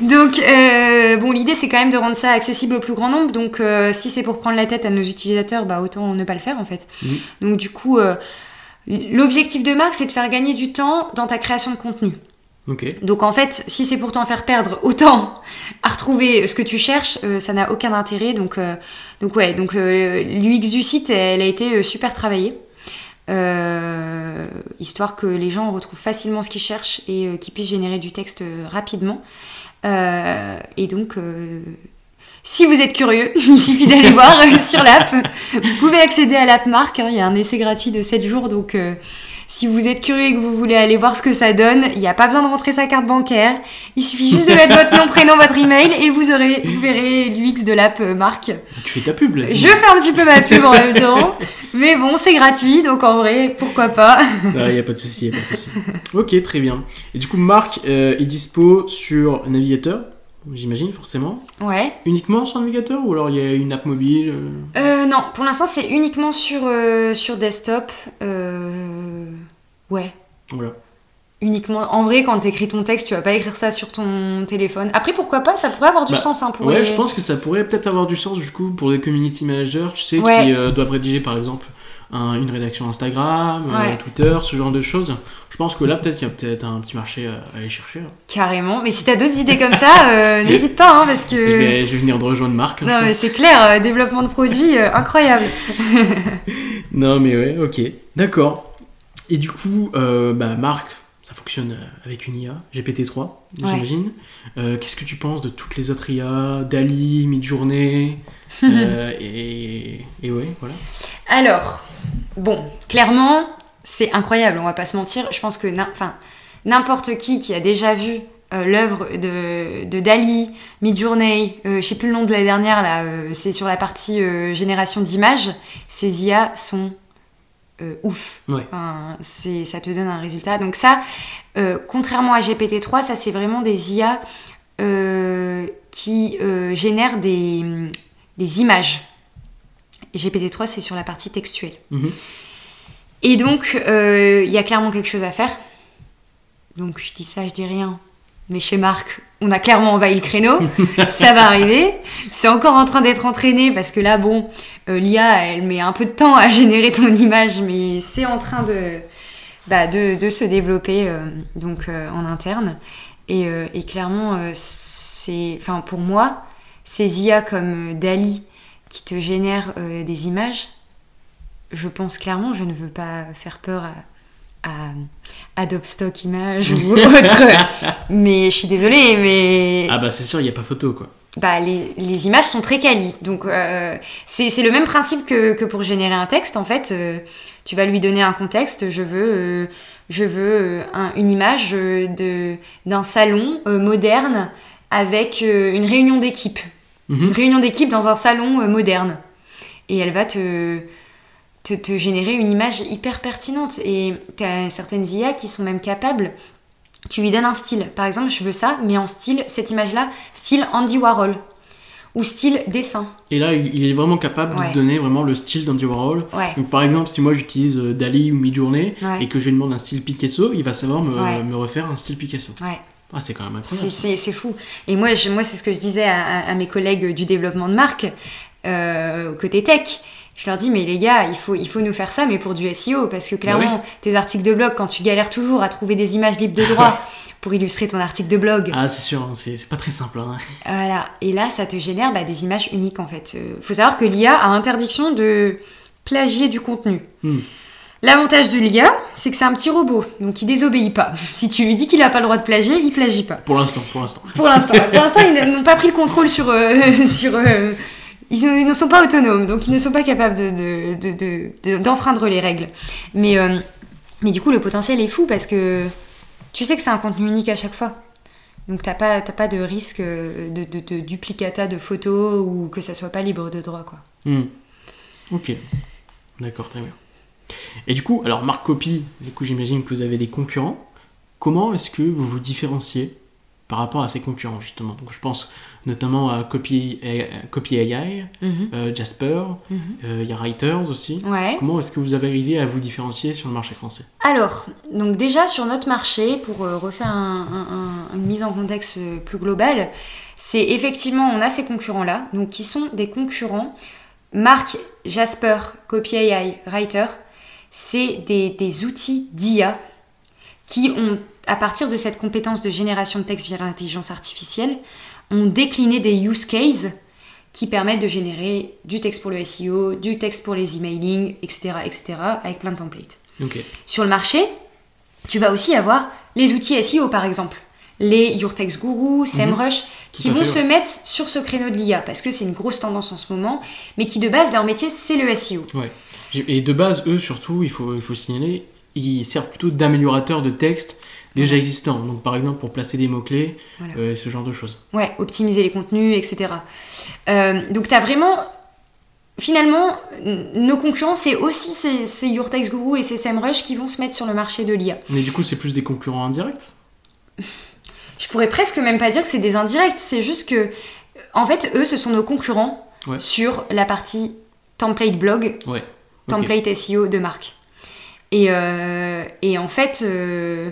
[SPEAKER 2] Donc, euh, bon, l'idée, c'est quand même de rendre ça accessible au plus grand nombre. Donc, euh, si c'est pour prendre la tête à nos utilisateurs, bah, autant ne pas le faire, en fait. Donc, du coup, euh, l'objectif de marque, c'est de faire gagner du temps dans ta création de contenu. Donc, en fait, si c'est pour t'en faire perdre autant à retrouver ce que tu cherches, euh, ça n'a aucun intérêt. Donc, euh, donc ouais, donc euh, l'UX du site, elle a été super travaillée. Histoire que les gens retrouvent facilement ce qu'ils cherchent et qu'ils puissent générer du texte rapidement. Et donc, si vous êtes curieux, <laughs> il suffit d'aller voir sur l'app. Vous pouvez accéder à l'app Marc, hein, il y a un essai gratuit de 7 jours, donc si vous êtes curieux et que vous voulez aller voir ce que ça donne, il n'y a pas besoin de rentrer sa carte bancaire, il suffit juste de mettre votre nom, prénom, votre email et vous, aurez, vous verrez l'UX de l'app euh, Marc.
[SPEAKER 1] Tu fais ta pub là.
[SPEAKER 2] Je fais un petit peu ma pub en même temps, mais bon, c'est gratuit, donc en vrai, pourquoi pas.
[SPEAKER 1] Il n'y a pas de souci, y a pas de souci. Ok, très bien. Et du coup, Marc euh, est dispo sur navigateur, j'imagine, forcément.
[SPEAKER 2] Ouais.
[SPEAKER 1] Uniquement sur navigateur ou alors il y a une app mobile euh,
[SPEAKER 2] Euh, non, pour l'instant, c'est uniquement sur, euh, sur desktop. Euh, ouais.
[SPEAKER 1] Voilà.
[SPEAKER 2] Uniquement. En vrai, quand t'écris ton texte, tu vas pas écrire ça sur ton téléphone. Après, pourquoi pas Ça pourrait avoir du
[SPEAKER 1] Bah,
[SPEAKER 2] sens hein, pour
[SPEAKER 1] Ouais,
[SPEAKER 2] les...
[SPEAKER 1] je pense que ça pourrait peut-être avoir du sens du coup pour des community managers, tu sais,
[SPEAKER 2] Ouais.
[SPEAKER 1] qui euh, doivent rédiger par exemple un- une rédaction Instagram, euh,
[SPEAKER 2] Ouais.
[SPEAKER 1] Twitter, ce genre de choses. Je pense que là, peut-être qu'il y a peut-être un petit marché à, à aller chercher. hein.
[SPEAKER 2] Carrément. Mais si t'as d'autres idées comme ça, euh, <laughs> n'hésite pas, hein, parce que.
[SPEAKER 1] Je, vais, je vais venir de rejoindre Marc. hein,
[SPEAKER 2] Non, mais c'est clair, euh, développement de produits, euh, incroyable. <laughs>
[SPEAKER 1] Non, mais ouais, ok. D'accord. Et du coup, euh, bah, Marc, ça fonctionne euh, avec une IA, GPT-3, j'imagine. Euh, Qu'est-ce que tu penses de toutes les autres IA, Dali, Midjourney <laughs> euh, et, et ouais, voilà.
[SPEAKER 2] Alors, bon, clairement, c'est incroyable, on va pas se mentir. Je pense que n'importe qui qui a déjà vu euh, l'œuvre de, de Dali, Midjourney, euh, je sais plus le nom de la dernière, là, euh, c'est sur la partie euh, génération d'images, ces IA sont ouf.
[SPEAKER 1] Ouais.
[SPEAKER 2] Enfin, c'est, ça te donne un résultat. Donc ça, contrairement à GPT-3, ça c'est vraiment des IA qui génèrent des, des images. Et GPT-3, c'est sur la partie textuelle.
[SPEAKER 1] Mhm.
[SPEAKER 2] Et donc, euh, il y a clairement quelque chose à faire. Donc, je dis ça, je dis rien. Mais chez Marc, on a clairement envahi le créneau. <laughs> ça va arriver. C'est encore en train d'être entraîné parce que là, bon, euh, l'IA, elle met un peu de temps à générer ton image, mais c'est en train de, bah, de, de se développer euh, donc, en interne. Et, et clairement, c'est, enfin, pour moi, ces IA comme Dali qui te génèrent euh, des images, je pense clairement, je ne veux pas faire peur à, à Adobe Stock Images ou <laughs> autre. mais je suis désolée, mais
[SPEAKER 1] Ah bah c'est sûr, il n'y a pas photo quoi.
[SPEAKER 2] bah, les, les images sont très quali. Donc, euh, c'est le même principe que, que pour générer un texte. En fait, euh, tu vas lui donner un contexte. Je veux, euh, je veux un- une image de- d'un salon moderne avec une réunion d'équipe.
[SPEAKER 1] Mhm.
[SPEAKER 2] Réunion d'équipe dans un salon euh, moderne. Et elle va te, te, te générer une image hyper pertinente. Et tu as certaines IA qui sont même capables. Tu lui donnes un style. Par exemple, je veux ça, mais en style, cette image-là, style Andy Warhol. Ou style dessin.
[SPEAKER 1] Et là, il est vraiment capable de
[SPEAKER 2] Ouais.
[SPEAKER 1] te donner vraiment le style d'Andy Warhol.
[SPEAKER 2] Ouais.
[SPEAKER 1] Donc par exemple, si moi j'utilise euh, Dali ou Midjourney
[SPEAKER 2] Ouais.
[SPEAKER 1] et que je lui demande un style Picasso, il va savoir me, me refaire un style Picasso.
[SPEAKER 2] Ouais.
[SPEAKER 1] Ah, c'est quand même incroyable.
[SPEAKER 2] c'est, fou. Et moi, je, moi c'est ce que je disais à, mes collègues du développement de marque, euh, côté tech. Je leur dis, mais les gars, il faut, il faut nous faire ça, mais pour du SEO. Parce que clairement, tes articles de blog, quand tu galères toujours à trouver des images libres de droit <laughs> pour illustrer ton article de blog,
[SPEAKER 1] Ah, c'est sûr, hein, c'est c'est pas très simple. hein. <laughs>
[SPEAKER 2] voilà. Et là, ça te génère bah, des images uniques, en fait. Euh, faut savoir que l'IA a interdiction de plagier du contenu.
[SPEAKER 1] Hmm.
[SPEAKER 2] L'avantage de l'IA, c'est que c'est un petit robot, donc il désobéit pas. Si tu lui dis qu'il a pas le droit de plagier, il plagie pas.
[SPEAKER 1] Pour l'instant, pour l'instant.
[SPEAKER 2] Pour l'instant. Pour l'instant, ils <laughs> n'ont pas pris le contrôle sur. euh, <laughs> sur euh, ils, ils ne sont pas autonomes, donc ils ne sont pas capables de, de- de- d'enfreindre les règles. Mais, euh, mais du coup, le potentiel est fou parce que tu sais que c'est un contenu unique à chaque fois. Donc t'as pas, t'as pas de risque euh, de, duplicata de photos ou que ça soit pas libre de droit, quoi.
[SPEAKER 1] Hmm. Ok. D'accord, très bien. Et du coup, alors Marc Copy, du coup j'imagine que vous avez des concurrents. Comment est-ce que vous vous différenciez par rapport à ces concurrents justement? Donc je pense notamment à Copy, Copy AI, euh, Jasper,
[SPEAKER 2] Mhm.
[SPEAKER 1] euh, il y a Writers aussi.
[SPEAKER 2] Ouais.
[SPEAKER 1] Comment est-ce que vous avez arrivé à vous différencier sur le marché français?
[SPEAKER 2] Alors, donc déjà sur notre marché, pour euh, refaire un- un- un- une mise en contexte euh, plus globale, c'est effectivement, on a ces concurrents-là, donc qui sont des concurrents. Marc, Jasper, Copy AI, Writer, c'est des, des outils d'IA qui ont, à partir de cette compétence de génération de texte via l'intelligence artificielle, ont décliné des use cases qui permettent de générer du texte pour le SEO, du texte pour les emailing, etc., etc., avec plein de templates. Sur le marché, tu vas aussi avoir les outils SEO par exemple, les Your Text Guru, SEMrush, qui
[SPEAKER 1] Tout à
[SPEAKER 2] vont
[SPEAKER 1] fait,
[SPEAKER 2] se mettre sur ce créneau de l'IA parce que c'est une grosse tendance en ce moment, mais qui de base leur métier c'est le SEO.
[SPEAKER 1] Et de base, eux surtout, il faut, il faut signaler, ils servent plutôt d'améliorateurs de texte déjà existants. Donc par exemple pour placer des mots-clés,
[SPEAKER 2] Voilà.
[SPEAKER 1] euh, ce genre de choses.
[SPEAKER 2] Ouais, optimiser les contenus, etc. Euh, donc tu as vraiment. Finalement, nos concurrents, c'est aussi ces, ces Your Text Guru et ces SEMrush qui vont se mettre sur le marché de l'IA.
[SPEAKER 1] Mais du coup, c'est plus des concurrents indirects?
[SPEAKER 2] Je pourrais presque même pas dire que c'est des indirects, c'est juste que, en fait, eux, ce sont nos concurrents
[SPEAKER 1] Ouais.
[SPEAKER 2] sur la partie template blog,
[SPEAKER 1] Ouais.
[SPEAKER 2] Template SEO de marque. Et, euh, et en fait, euh,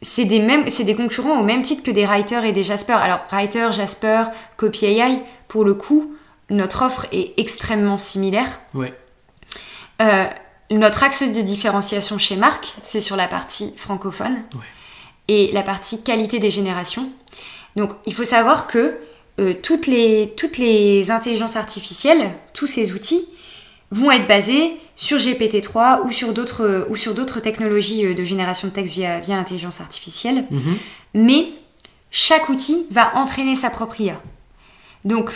[SPEAKER 2] c'est des, mêmes- des concurrents au même titre que des Writer et des Jasper. Alors, Writer, Jasper, Copy AI, pour le coup, notre offre est extrêmement similaire.
[SPEAKER 1] Ouais.
[SPEAKER 2] Euh, notre axe de différenciation chez Marc, c'est sur la partie francophone
[SPEAKER 1] Ouais.
[SPEAKER 2] et la partie qualité des générations. Donc, il faut savoir que euh, toutes, les, toutes les intelligences artificielles, tous ces outils, vont être basés sur GPT-3 ou sur d'autres ou sur d'autres technologies euh, de génération de texte via, via l'intelligence artificielle.
[SPEAKER 1] Mhm.
[SPEAKER 2] Mais chaque outil va entraîner sa propre IA. Donc,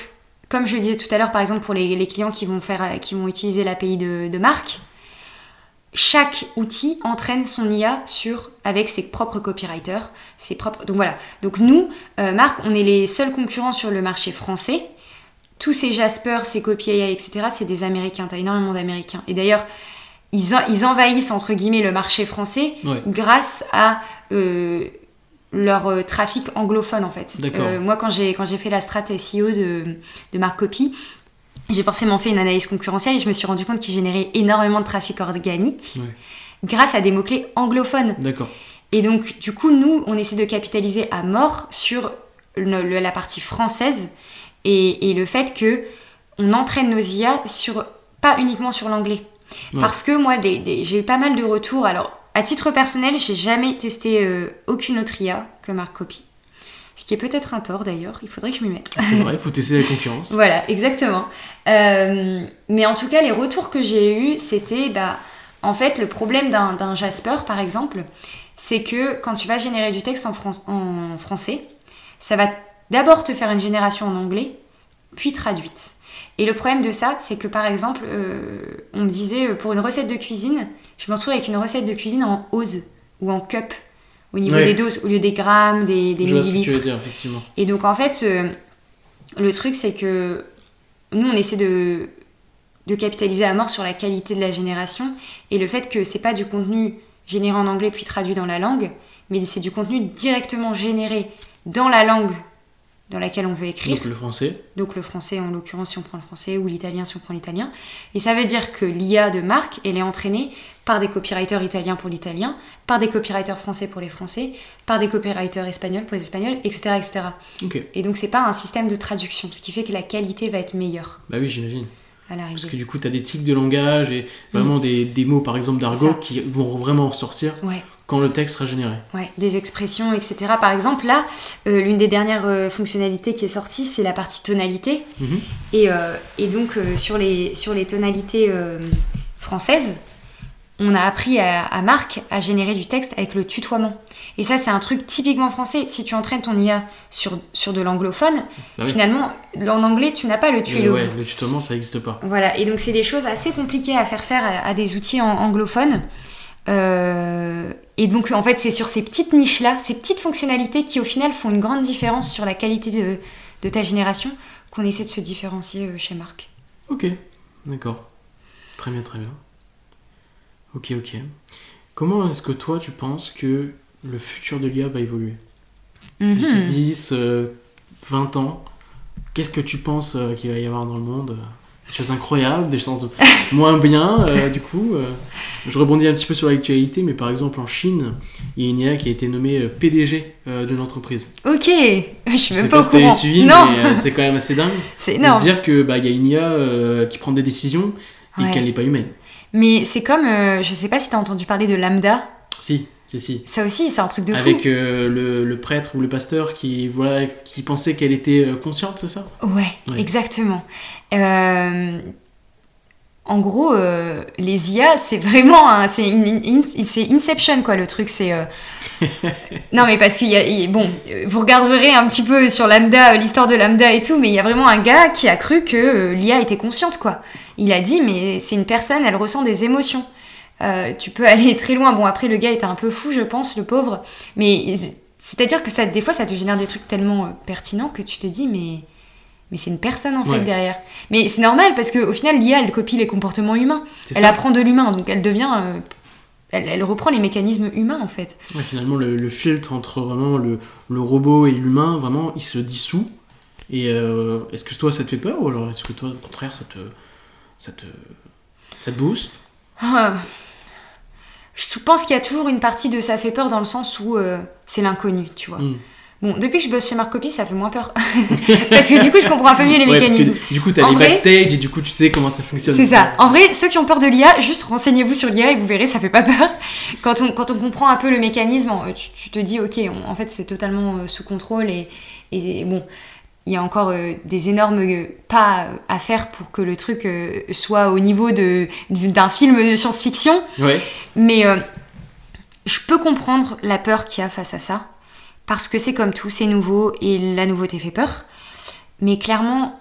[SPEAKER 2] comme je le disais tout à l'heure, par exemple, pour les, les clients qui vont, faire, qui vont utiliser l'API de, de marque, chaque outil entraîne son IA sur, avec ses propres copywriters, ses propres. Donc voilà. Donc nous, euh, Marc, on est les seuls concurrents sur le marché français. Tous ces Jasper, ces Copy AI, etc., c'est des Américains. T'as énormément d'Américains. Et d'ailleurs, ils, en- ils envahissent entre guillemets le marché français
[SPEAKER 1] Ouais.
[SPEAKER 2] grâce à euh, leur euh, trafic anglophone en fait. Euh, moi quand j'ai quand j'ai fait la strat SEO de, de Marc Copy, j'ai forcément fait une analyse concurrentielle et je me suis rendu compte qu'ils généraient énormément de trafic organique
[SPEAKER 1] Ouais.
[SPEAKER 2] grâce à des mots-clés anglophones.
[SPEAKER 1] D'accord.
[SPEAKER 2] Et donc du coup nous on essaie de capitaliser à mort sur le- le- la partie française et, et le fait que on entraîne nos IA sur pas uniquement sur l'anglais.
[SPEAKER 1] Ouais.
[SPEAKER 2] Parce que moi, des- des- j'ai eu pas mal de retours. Alors, à titre personnel, j'ai jamais testé euh, aucune autre IA que Marc Copy. Ce qui est peut-être un tort d'ailleurs, il faudrait que je m'y mette.
[SPEAKER 1] C'est vrai, il <laughs> faut tester la concurrence.
[SPEAKER 2] voilà, exactement. Euh, mais en tout cas, les retours que j'ai eus, c'était bah, en fait le problème d'un d'un Jasper par exemple, c'est que quand tu vas générer du texte en, en français, ça va d'abord te faire une génération en anglais, puis traduite. Et le problème de ça, c'est que par exemple, euh, on me disait euh, pour une recette de cuisine, je me retrouve avec une recette de cuisine en ose ou en cup au niveau
[SPEAKER 1] Ouais.
[SPEAKER 2] des doses, au lieu des grammes, des, des
[SPEAKER 1] Je vois ce que tu
[SPEAKER 2] millilitres.
[SPEAKER 1] veux dire, effectivement.
[SPEAKER 2] Et donc en fait, euh, le truc c'est que nous on essaie de, de capitaliser à mort sur la qualité de la génération et le fait que c'est pas du contenu généré en anglais puis traduit dans la langue, mais c'est du contenu directement généré dans la langue dans laquelle on veut écrire.
[SPEAKER 1] Donc le français.
[SPEAKER 2] Donc le français en l'occurrence si on prend le français ou l'italien si on prend l'italien. Et ça veut dire que l'IA de marque, elle est entraînée par des copywriters italiens pour l'italien, par des copywriters français pour les français, par des copywriters espagnols pour les espagnols, etc. etc. Et donc c'est pas un système de traduction, ce qui fait que la qualité va être meilleure
[SPEAKER 1] Bah oui, j'imagine. Parce que du coup, tu as des tics de langage et vraiment des, des mots, par exemple, d'argot qui vont vraiment ressortir
[SPEAKER 2] Ouais,
[SPEAKER 1] quand le texte sera généré.
[SPEAKER 2] ouais, des expressions, etc. Par exemple, là, euh, l'une des dernières euh, fonctionnalités qui est sortie, c'est la partie tonalité.
[SPEAKER 1] Mhm.
[SPEAKER 2] Et, euh, et donc, sur, les, sur les tonalités françaises, on a appris à, à Marc à générer du texte avec le tutoiement. Et ça, c'est un truc typiquement français. Si tu entraînes ton IA sur, sur de l'anglophone,
[SPEAKER 1] Bah oui.
[SPEAKER 2] finalement, en anglais, tu n'as pas le tu et
[SPEAKER 1] Le,
[SPEAKER 2] le
[SPEAKER 1] ouais,
[SPEAKER 2] vous.
[SPEAKER 1] le tutoiement, ça n'existe pas.
[SPEAKER 2] Voilà, et donc c'est des choses assez compliquées à faire faire à, à des outils en- anglophones. Euh, et donc en fait c'est sur ces petites niches-là, ces petites fonctionnalités qui au final font une grande différence sur la qualité de, de ta génération qu'on essaie de se différencier euh, chez Marc.
[SPEAKER 1] Ok, d'accord. Très bien, très bien. Ok, ok. Comment est-ce que toi, tu penses que le futur de l'IA va évoluer? D'ici
[SPEAKER 2] Mhm.
[SPEAKER 1] 10, euh, 20 ans, qu'est-ce que tu penses euh, qu'il va y avoir dans le monde? euh, Des choses incroyables, des choses <laughs> moins bien, euh, du coup. euh, je rebondis un petit peu sur l'actualité, mais par exemple en Chine, il y a une IA qui a été nommée euh, PDG euh, d'une entreprise.
[SPEAKER 2] Ok, je suis même
[SPEAKER 1] sais
[SPEAKER 2] pas
[SPEAKER 1] pas
[SPEAKER 2] au courant.
[SPEAKER 1] suivi,
[SPEAKER 2] non,
[SPEAKER 1] euh, c'est quand même assez dingue. <laughs>
[SPEAKER 2] c'est
[SPEAKER 1] De se dire que bah, il y a une IA euh, qui prend des décisions et
[SPEAKER 2] Ouais.
[SPEAKER 1] qu'elle n'est pas humaine.
[SPEAKER 2] Mais c'est comme, euh, je sais pas si t'as entendu parler de Lambda.
[SPEAKER 1] Si, si, si.
[SPEAKER 2] Ça aussi, c'est un truc de fou.
[SPEAKER 1] Avec euh, le, le prêtre ou le pasteur qui, voilà, qui pensait qu'elle était euh, consciente, c'est ça?
[SPEAKER 2] Ouais,
[SPEAKER 1] Ouais.
[SPEAKER 2] exactement. Euh, en gros, euh, les IA, c'est vraiment un, c'est Inception quoi le truc. C'est <laughs> non mais parce qu'il y a il- bon, vous regarderez un petit peu sur Lambda, l'histoire de Lambda et tout, mais il y a vraiment un gars qui a cru que l'IA était consciente quoi. Il a dit mais c'est une personne, elle ressent des émotions. Euh, tu peux <laughs> aller très loin. Bon après le gars était un peu fou, je pense, le pauvre. Mais c'est-à-dire que ça, des fois, ça te génère des trucs tellement euh, pertinents que tu te dis mais mais c'est une personne en fait
[SPEAKER 1] Ouais.
[SPEAKER 2] derrière. Mais c'est normal parce qu'au final, l'IA, elle copie les comportements humains. Elle
[SPEAKER 1] ça.
[SPEAKER 2] apprend de l'humain, donc elle devient. euh, elle, elle reprend les mécanismes humains en fait.
[SPEAKER 1] Ouais, finalement, le, le filtre entre vraiment le, le robot et l'humain, vraiment, il se dissout. Et est-ce que toi, ça te fait peur ou alors est-ce que toi, au contraire, ça te, ça te, ça te booste?
[SPEAKER 2] Ah. Je pense qu'il y a toujours une partie de ça fait peur dans le sens où euh, c'est l'inconnu, tu vois.
[SPEAKER 1] Mm.
[SPEAKER 2] Bon, depuis que je bosse chez Marc Copy, ça fait moins peur. <laughs> parce que du coup, je comprends un peu mieux les
[SPEAKER 1] Ouais, parce
[SPEAKER 2] mécanismes.
[SPEAKER 1] que du coup, t'as
[SPEAKER 2] En
[SPEAKER 1] les
[SPEAKER 2] vrai-
[SPEAKER 1] backstage et du coup, tu sais comment ça fonctionne.
[SPEAKER 2] C'est ça. En vrai, ceux qui ont peur de l'IA, juste renseignez-vous sur l'IA et vous verrez, ça fait pas peur. <laughs> Quand on, quand on comprend un peu le mécanisme, tu, tu te dis, ok, on- en fait, c'est totalement euh, sous contrôle et, et bon, il y a encore euh, des énormes euh, pas euh, à faire pour que le truc euh, soit au niveau de- d'un film de science-fiction.
[SPEAKER 1] Ouais.
[SPEAKER 2] Mais je peux comprendre la peur qu'il y a face à ça. Parce que c'est comme tout, c'est nouveau et la nouveauté fait peur. Mais clairement,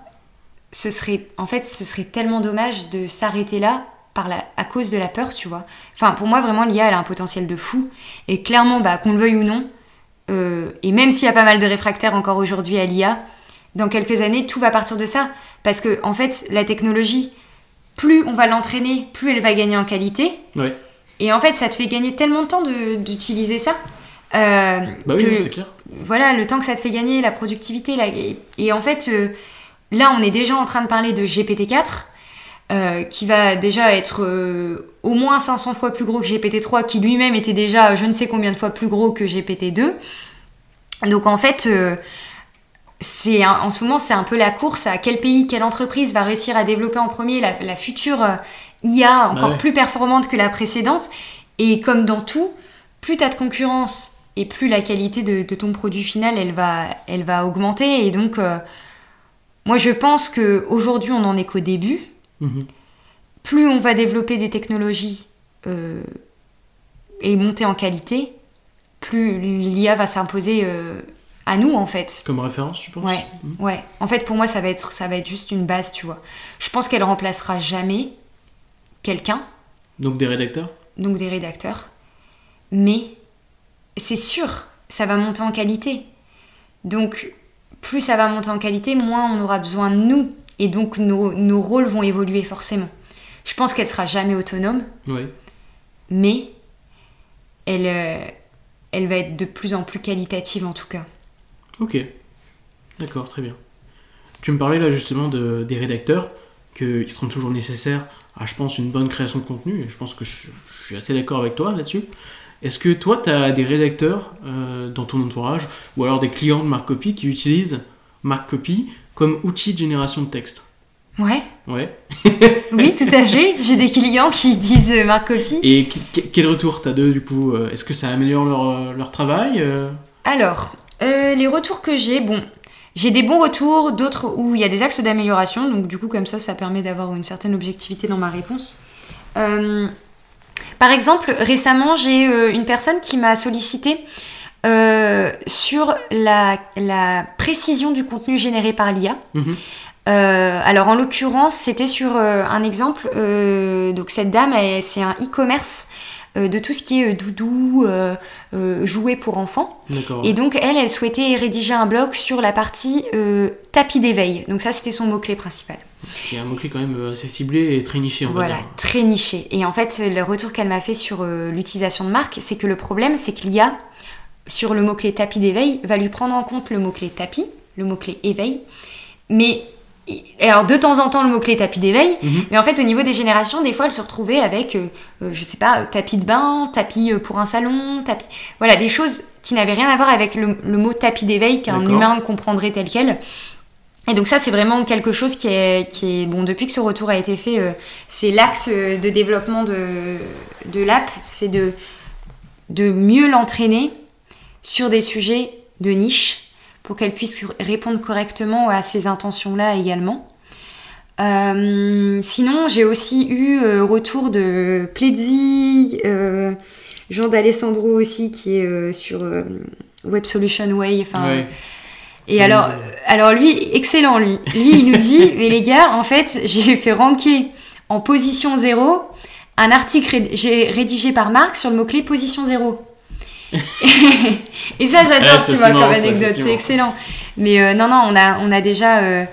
[SPEAKER 2] ce serait, en fait, ce serait tellement dommage de s'arrêter là par la, à cause de la peur, tu vois. Enfin, pour moi, vraiment, l'IA, elle a un potentiel de fou. Et clairement, bah, qu'on le veuille ou non, et même s'il y a pas mal de réfractaires encore aujourd'hui à l'IA, dans quelques années, tout va partir de ça. Parce que, en fait, la technologie, plus on va l'entraîner, plus elle va gagner en qualité.
[SPEAKER 1] Ouais.
[SPEAKER 2] Et en fait, ça te fait gagner tellement de temps d'utiliser ça. euh,
[SPEAKER 1] Bah oui,
[SPEAKER 2] que-
[SPEAKER 1] oui, c'est clair.
[SPEAKER 2] voilà, le temps que ça te fait gagner, la productivité. et, et en fait, euh, là, on est déjà en train de parler de GPT-4, euh, qui va déjà être au moins 500 fois plus gros que GPT-3, qui lui-même était déjà je ne sais combien de fois plus gros que GPT-2. Donc en fait, c'est un- en ce moment, c'est un peu la course à quel pays, quelle entreprise va réussir à développer en premier la, la future euh, IA encore
[SPEAKER 1] ouais.
[SPEAKER 2] plus performante que la précédente. Et comme dans tout, plus tu as de concurrence et plus la qualité de, de ton produit final, elle va, elle va augmenter. Et donc, euh, moi, je pense qu'aujourd'hui, on n'en est qu'au début.
[SPEAKER 1] Mhm.
[SPEAKER 2] Plus on va développer des technologies euh, et monter en qualité, plus l'IA va s'imposer euh, à nous, en fait.
[SPEAKER 1] Comme référence, tu penses
[SPEAKER 2] Ouais, ouais. En fait, pour moi, ça va être, ça va être juste une base, tu vois. Je pense qu'elle remplacera jamais quelqu'un,
[SPEAKER 1] Donc des rédacteurs
[SPEAKER 2] donc des rédacteurs. Mais c'est sûr, ça va monter en qualité. Donc, plus ça va monter en qualité, moins on aura besoin de nous. Et donc, nos, nos rôles vont évoluer forcément. Je pense qu'elle sera jamais autonome,
[SPEAKER 1] Ouais.
[SPEAKER 2] mais elle, euh, elle va être de plus en plus qualitative en tout cas.
[SPEAKER 1] Ok. D'accord, très bien. Tu me parlais là justement de, des rédacteurs, qu'ils seront toujours nécessaires à, je pense, une bonne création de contenu, et je pense que je, je suis assez d'accord avec toi là-dessus. Est-ce que toi, tu as des rédacteurs euh, dans ton entourage, ou alors des clients de Marc Copy qui utilisent Marc Copy comme outil de génération de texte?
[SPEAKER 2] Ouais,
[SPEAKER 1] Ouais. <laughs>
[SPEAKER 2] oui, tout à fait. J'ai des clients qui disent euh, Marc Copy.
[SPEAKER 1] Et quel retour t'as d'eux du coup? Euh, Est-ce que ça améliore leur, euh, leur travail
[SPEAKER 2] Alors, euh, les retours que j'ai, bon, j'ai des bons retours, d'autres où il y a des axes d'amélioration, donc du coup comme ça, ça permet d'avoir une certaine objectivité dans ma réponse. Euh, Par exemple, récemment, j'ai euh, une personne qui m'a sollicité euh, sur la, la précision du contenu généré par l'IA.
[SPEAKER 1] Mhm.
[SPEAKER 2] Euh, alors en l'occurrence, c'était sur euh, un exemple. euh, donc cette dame, c'est un e-commerce de tout ce qui est euh, doudou, euh, euh, jouets pour enfants. Et donc elle, elle souhaitait rédiger un blog sur la partie euh, tapis d'éveil. Donc ça, c'était son mot-clé principal.
[SPEAKER 1] Ce qui est un mot-clé quand même euh, assez ciblé et très niché, on va
[SPEAKER 2] Voilà,
[SPEAKER 1] dire.
[SPEAKER 2] très niché. Et en fait, le retour qu'elle m'a fait sur euh, l'utilisation de marque, c'est que le problème, c'est que l'IA, sur le mot-clé tapis d'éveil, va lui prendre en compte le mot-clé tapis, le mot-clé éveil. Mais, et alors de temps en temps, le mot-clé tapis d'éveil.
[SPEAKER 1] Mhm.
[SPEAKER 2] Mais en fait, au niveau des générations, des fois, elle se retrouvait avec, euh, euh, je sais pas, euh, tapis de bain, tapis euh, pour un salon, tapis. Voilà, des choses qui n'avaient rien à voir avec le, le mot tapis d'éveil qu'un humain comprendrait tel quel. Et donc ça, c'est vraiment quelque chose qui est, qui est bon depuis que ce retour a été fait. euh, c'est l'axe de développement de, de l'app, c'est de, de mieux l'entraîner sur des sujets de niche pour qu'elle puisse répondre correctement à ces intentions-là également. Euh, sinon, j'ai aussi eu euh, retour de Pledzi, euh, Jean d'Alessandro aussi qui est sur Web Solution Way. Enfin,
[SPEAKER 1] Ouais.
[SPEAKER 2] et alors, alors lui, excellent lui. Lui, il nous dit, <laughs> mais les gars, en fait, j'ai fait ranker en position 0 un article ré- rédigé par Marc sur le mot-clé position 0. <laughs> et ça, j'adore,
[SPEAKER 1] Ouais, ça,
[SPEAKER 2] tu vois, comme
[SPEAKER 1] marrant,
[SPEAKER 2] anecdote, c'est excellent. Mais euh, non, non, on a, on a déjà... euh,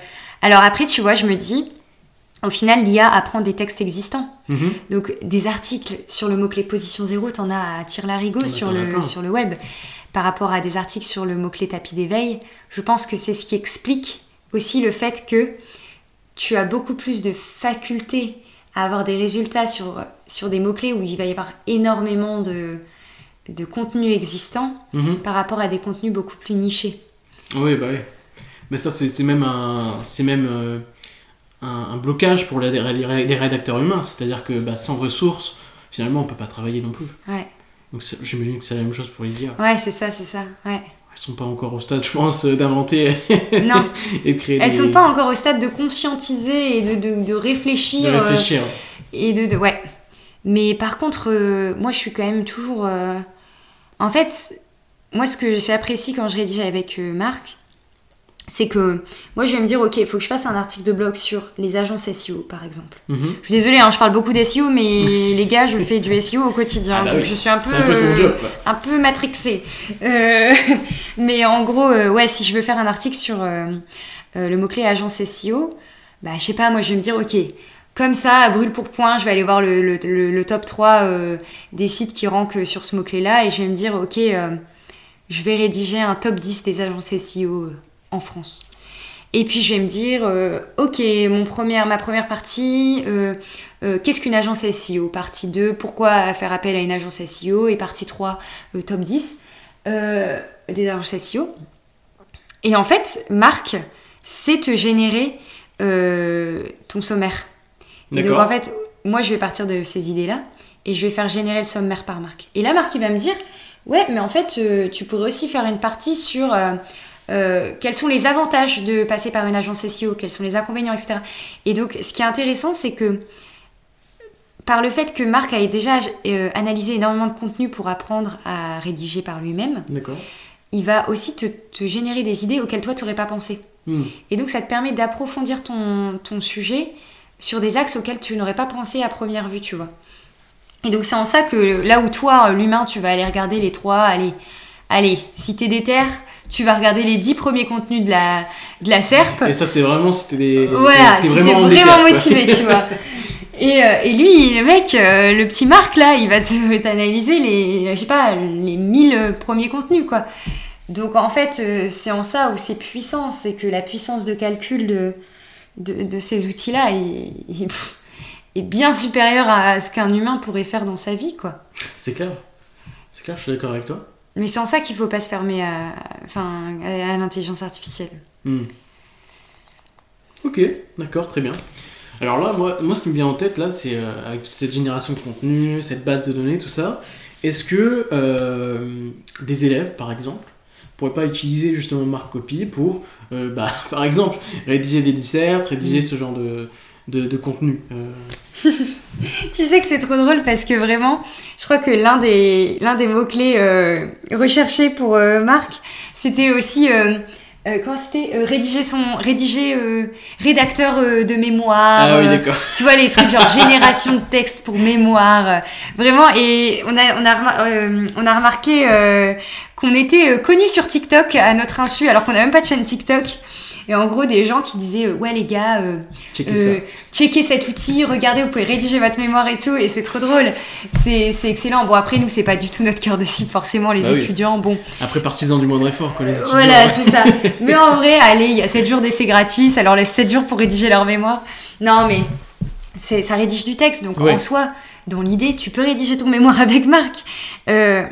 [SPEAKER 2] Alors après, tu vois, je me dis, au final, l'IA apprend des textes existants.
[SPEAKER 1] Mhm.
[SPEAKER 2] Donc des articles sur le mot-clé position 0, t'en as à tire larigot sur le, sur le web. Par rapport à des articles sur le mot-clé tapis d'éveil, je pense que c'est ce qui explique aussi le fait que tu as beaucoup plus de faculté à avoir des résultats sur, sur des mots-clés où il va y avoir énormément de, de contenu existant
[SPEAKER 1] Mhm.
[SPEAKER 2] par rapport à des contenus beaucoup plus nichés.
[SPEAKER 1] Oui, bah oui. Mais ça, c'est même un, c'est même euh, un, un blocage pour les, rédacteurs humains. C'est-à-dire que bah, sans ressources, finalement, on peut pas travailler non plus.
[SPEAKER 2] Ouais,
[SPEAKER 1] Donc j'imagine que c'est la même chose pour les IA.
[SPEAKER 2] ouais c'est ça, c'est ça. Ouais.
[SPEAKER 1] Elles sont pas encore au stade, je pense, euh, d'inventer
[SPEAKER 2] Non, <laughs>
[SPEAKER 1] et de créer
[SPEAKER 2] elles
[SPEAKER 1] des...
[SPEAKER 2] sont pas encore au stade de conscientiser et de, de, de réfléchir.
[SPEAKER 1] de
[SPEAKER 2] euh,
[SPEAKER 1] réfléchir.
[SPEAKER 2] Et de, de- ouais. Mais par contre, euh, moi, je suis quand même toujours. euh, En fait, moi, ce que j'apprécie quand je rédige avec euh, Marc, c'est que moi, je vais me dire, ok, il faut que je fasse un article de blog sur les agences SEO, par exemple.
[SPEAKER 1] Mhm.
[SPEAKER 2] Je suis désolée, hein, je parle beaucoup d'SEO, mais <laughs> les gars, je fais du SEO au quotidien.
[SPEAKER 1] Ah bah
[SPEAKER 2] donc
[SPEAKER 1] oui.
[SPEAKER 2] je suis un peu.
[SPEAKER 1] Un peu ton job,
[SPEAKER 2] un peu matrixée. Euh, <laughs> mais en gros, ouais, si je veux faire un article sur le mot-clé agence SEO, bah, je sais pas, moi je vais me dire, ok, comme ça, à brûle pour point, je vais aller voir le, top 3 euh, des sites qui rankent sur ce mot-clé-là et je vais me dire, ok, euh, je vais rédiger un top 10 des agences SEO euh, en France. Et puis je vais me dire, euh, ok, première, ma première partie, euh, euh, qu'est-ce qu'une agence SEO Partie 2, pourquoi faire appel à une agence SEO Et partie 3, euh, top 10 euh, des agences SEO. Et en fait, Marc, c'est te générer euh, ton sommaire. Et donc en fait, moi je vais partir de ces idées-là et je vais faire générer le sommaire par Marc. Et là, Marc, il va me dire, ouais, mais en fait, euh, tu pourrais aussi faire une partie sur... euh, euh, quels sont les avantages de passer par une agence SEO, quels sont les inconvénients, etc. Et donc, ce qui est intéressant, c'est que par le fait que Marc a déjà analysé énormément de contenu pour apprendre à rédiger par lui-même, il va aussi te, te générer des idées auxquelles toi, tu n'aurais pas pensé.
[SPEAKER 1] Hmm.
[SPEAKER 2] Et donc, ça te permet d'approfondir ton, ton sujet sur des axes auxquels tu n'aurais pas pensé à première vue, tu vois. Et donc, c'est en ça que là où toi, l'humain, tu vas aller regarder les trois, allez, allez, si t'es déter, tu vas regarder les dix premiers contenus de la, de la SERP.
[SPEAKER 1] Et ça, c'est vraiment t'es des-
[SPEAKER 2] Voilà,
[SPEAKER 1] t'es vraiment,
[SPEAKER 2] motivé, tu vois. <laughs> Et, euh, et lui, le mec, euh, le petit Marc, là, il va <laughs> t'analyser les, je sais pas, les 1000 premiers contenus, quoi. Donc, en fait, euh, c'est en ça où c'est puissant, c'est que la puissance de calcul de, de, de ces outils-là est, <laughs> bien supérieure à ce qu'un humain pourrait faire dans sa vie, quoi.
[SPEAKER 1] C'est clair. C'est clair, je suis d'accord avec toi.
[SPEAKER 2] Mais c'est en ça qu'il faut pas se fermer à, enfin, à, à l'intelligence artificielle.
[SPEAKER 1] Hmm. Ok, d'accord, très bien. Alors là, moi, moi, ce qui me vient en tête, là, c'est euh, avec toute cette génération de contenu, cette base de données, tout ça, est-ce que euh, des élèves, par exemple, pourraient pas utiliser justement Marc Copy pour, euh, bah, <laughs> par exemple, rédiger des dissertes, rédiger ce genre de, de, de contenu euh, <laughs>
[SPEAKER 2] tu sais que c'est trop drôle parce que vraiment, je crois que l'un des, l'un des mots-clés euh, recherchés pour Marc, c'était aussi. Euh, comment c'était euh, rédiger son rédiger euh, rédacteur euh, de mémoire
[SPEAKER 1] Ah oui,
[SPEAKER 2] euh,
[SPEAKER 1] d'accord.
[SPEAKER 2] tu vois les trucs genre <laughs> génération de texte pour mémoire euh, vraiment et on a on a euh, on a remarqué euh, qu'on était connus sur TikTok à notre insu alors qu'on n'a même pas de chaîne TikTok et en gros des gens qui disaient euh, ouais les gars euh,
[SPEAKER 1] Checkez
[SPEAKER 2] euh, checkez cet outil, regardez, vous pouvez rédiger votre mémoire et tout, et c'est trop drôle. C'est excellent. Bon, après, nous, c'est pas du tout notre cœur de cible, forcément, les
[SPEAKER 1] Bah oui.
[SPEAKER 2] étudiants. Bon,
[SPEAKER 1] Après, partisans du moindre effort, quoi, les étudiants.
[SPEAKER 2] voilà, c'est ça. Mais en vrai, allez, il y a 7 jours d'essai gratuit, ça leur laisse 7 jours pour rédiger leur mémoire. Non, mais ça rédige du texte, donc
[SPEAKER 1] Ouais.
[SPEAKER 2] en soi, dans l'idée, tu peux rédiger ton mémoire avec Marc. Euh,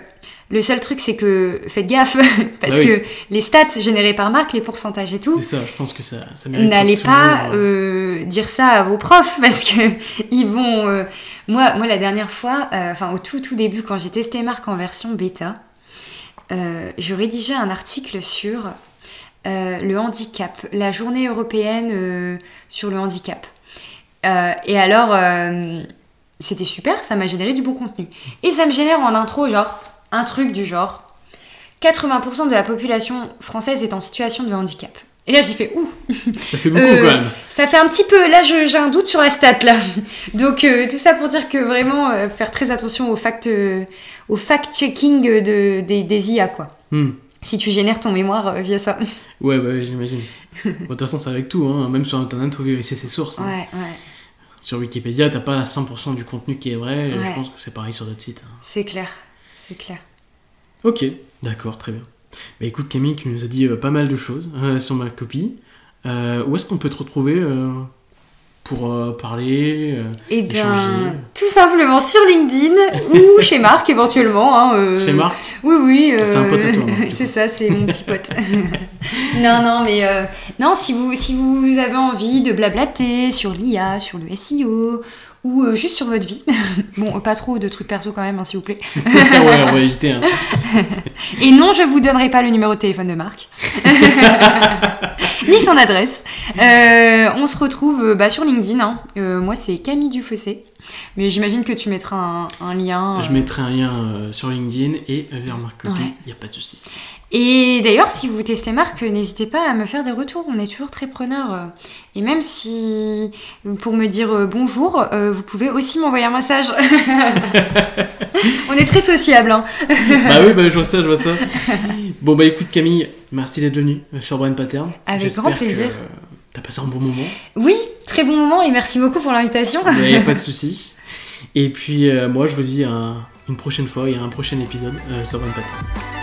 [SPEAKER 2] le seul truc, c'est que faites gaffe, <laughs> parce
[SPEAKER 1] Bah oui.
[SPEAKER 2] que les stats générées par Marc, les pourcentages et tout,
[SPEAKER 1] C'est ça, je pense que ça, ça
[SPEAKER 2] N'allez pas
[SPEAKER 1] euh,
[SPEAKER 2] euh, dire ça à vos profs <laughs> parce que ils vont. euh, Moi, moi, la dernière fois, euh, enfin au tout tout début, quand j'ai testé Marc en version bêta, je rédigeais un article sur le handicap, la journée européenne sur le handicap. Et alors, c'était super, ça m'a généré du bon contenu. Et ça me génère en intro, genre, un truc du genre 80% de la population française est en situation de handicap. Et là, j'ai fait ouh,
[SPEAKER 1] Ça fait beaucoup
[SPEAKER 2] Euh,
[SPEAKER 1] quand même.
[SPEAKER 2] ça fait un petit peu. Là, j'ai un doute sur la stat là. Donc euh, tout ça pour dire que vraiment euh, faire très attention au fact, au fact checking de, des, des IA quoi.
[SPEAKER 1] Hmm.
[SPEAKER 2] Si tu génères ton mémoire via ça.
[SPEAKER 1] Ouais, bah, ouais, j'imagine. <laughs> Bon, De toute façon, c'est avec tout, hein. même sur internet, faut vérifier ses sources. hein.
[SPEAKER 2] Ouais, ouais,
[SPEAKER 1] Sur Wikipédia, t'as pas 100% du contenu qui est vrai,
[SPEAKER 2] Ouais.
[SPEAKER 1] je pense que c'est pareil sur d'autres sites. hein.
[SPEAKER 2] c'est clair, c'est clair.
[SPEAKER 1] Ok, d'accord, très bien. Bah écoute Camille, tu nous as dit euh, pas mal de choses euh, sur ma copie. Euh, où est-ce qu'on peut te retrouver pour parler
[SPEAKER 2] Et bien, tout simplement sur LinkedIn ou <laughs> chez Marc éventuellement. hein,
[SPEAKER 1] Chez Marc?
[SPEAKER 2] Oui, oui.
[SPEAKER 1] C'est un pote à toi, <laughs>
[SPEAKER 2] c'est ça, c'est mon petit pote. <laughs> non, non, mais non, si vous, si vous avez envie de blablater sur l'IA, sur le SEO ou euh, juste sur votre vie, <laughs> bon, pas trop de trucs perso quand même, hein, s'il vous plaît. <laughs>
[SPEAKER 1] Ouais, on va <laughs> éviter. hein.
[SPEAKER 2] Et non, je vous donnerai pas le numéro de téléphone de Marc, ni son adresse. Euh, on se retrouve euh, bah, sur LinkedIn. hein. Euh, moi, c'est Camille Dufossé. Mais j'imagine que tu mettras un, un lien.
[SPEAKER 1] Je mettrai un lien sur LinkedIn et vers Marc Copy,
[SPEAKER 2] Ouais.
[SPEAKER 1] y a pas de souci.
[SPEAKER 2] Et d'ailleurs, si vous testez Marc, n'hésitez pas à me faire des retours. On est toujours très preneurs. Et même si, pour me dire euh, bonjour, euh, vous pouvez aussi m'envoyer un message. <laughs> On est très sociable. Hein.
[SPEAKER 1] bah oui, bah je vois ça, je vois ça. Bon bah écoute Camille, merci d'être venue euh, sur Brain Pattern.
[SPEAKER 2] Avec grand plaisir.
[SPEAKER 1] que, T'as passé un bon moment,
[SPEAKER 2] Oui, très bon moment et merci beaucoup pour l'invitation.
[SPEAKER 1] il n'y a pas de <laughs> souci. Et puis euh, moi je vous dis à une prochaine fois et à un prochain épisode euh, sur Brain Pattern.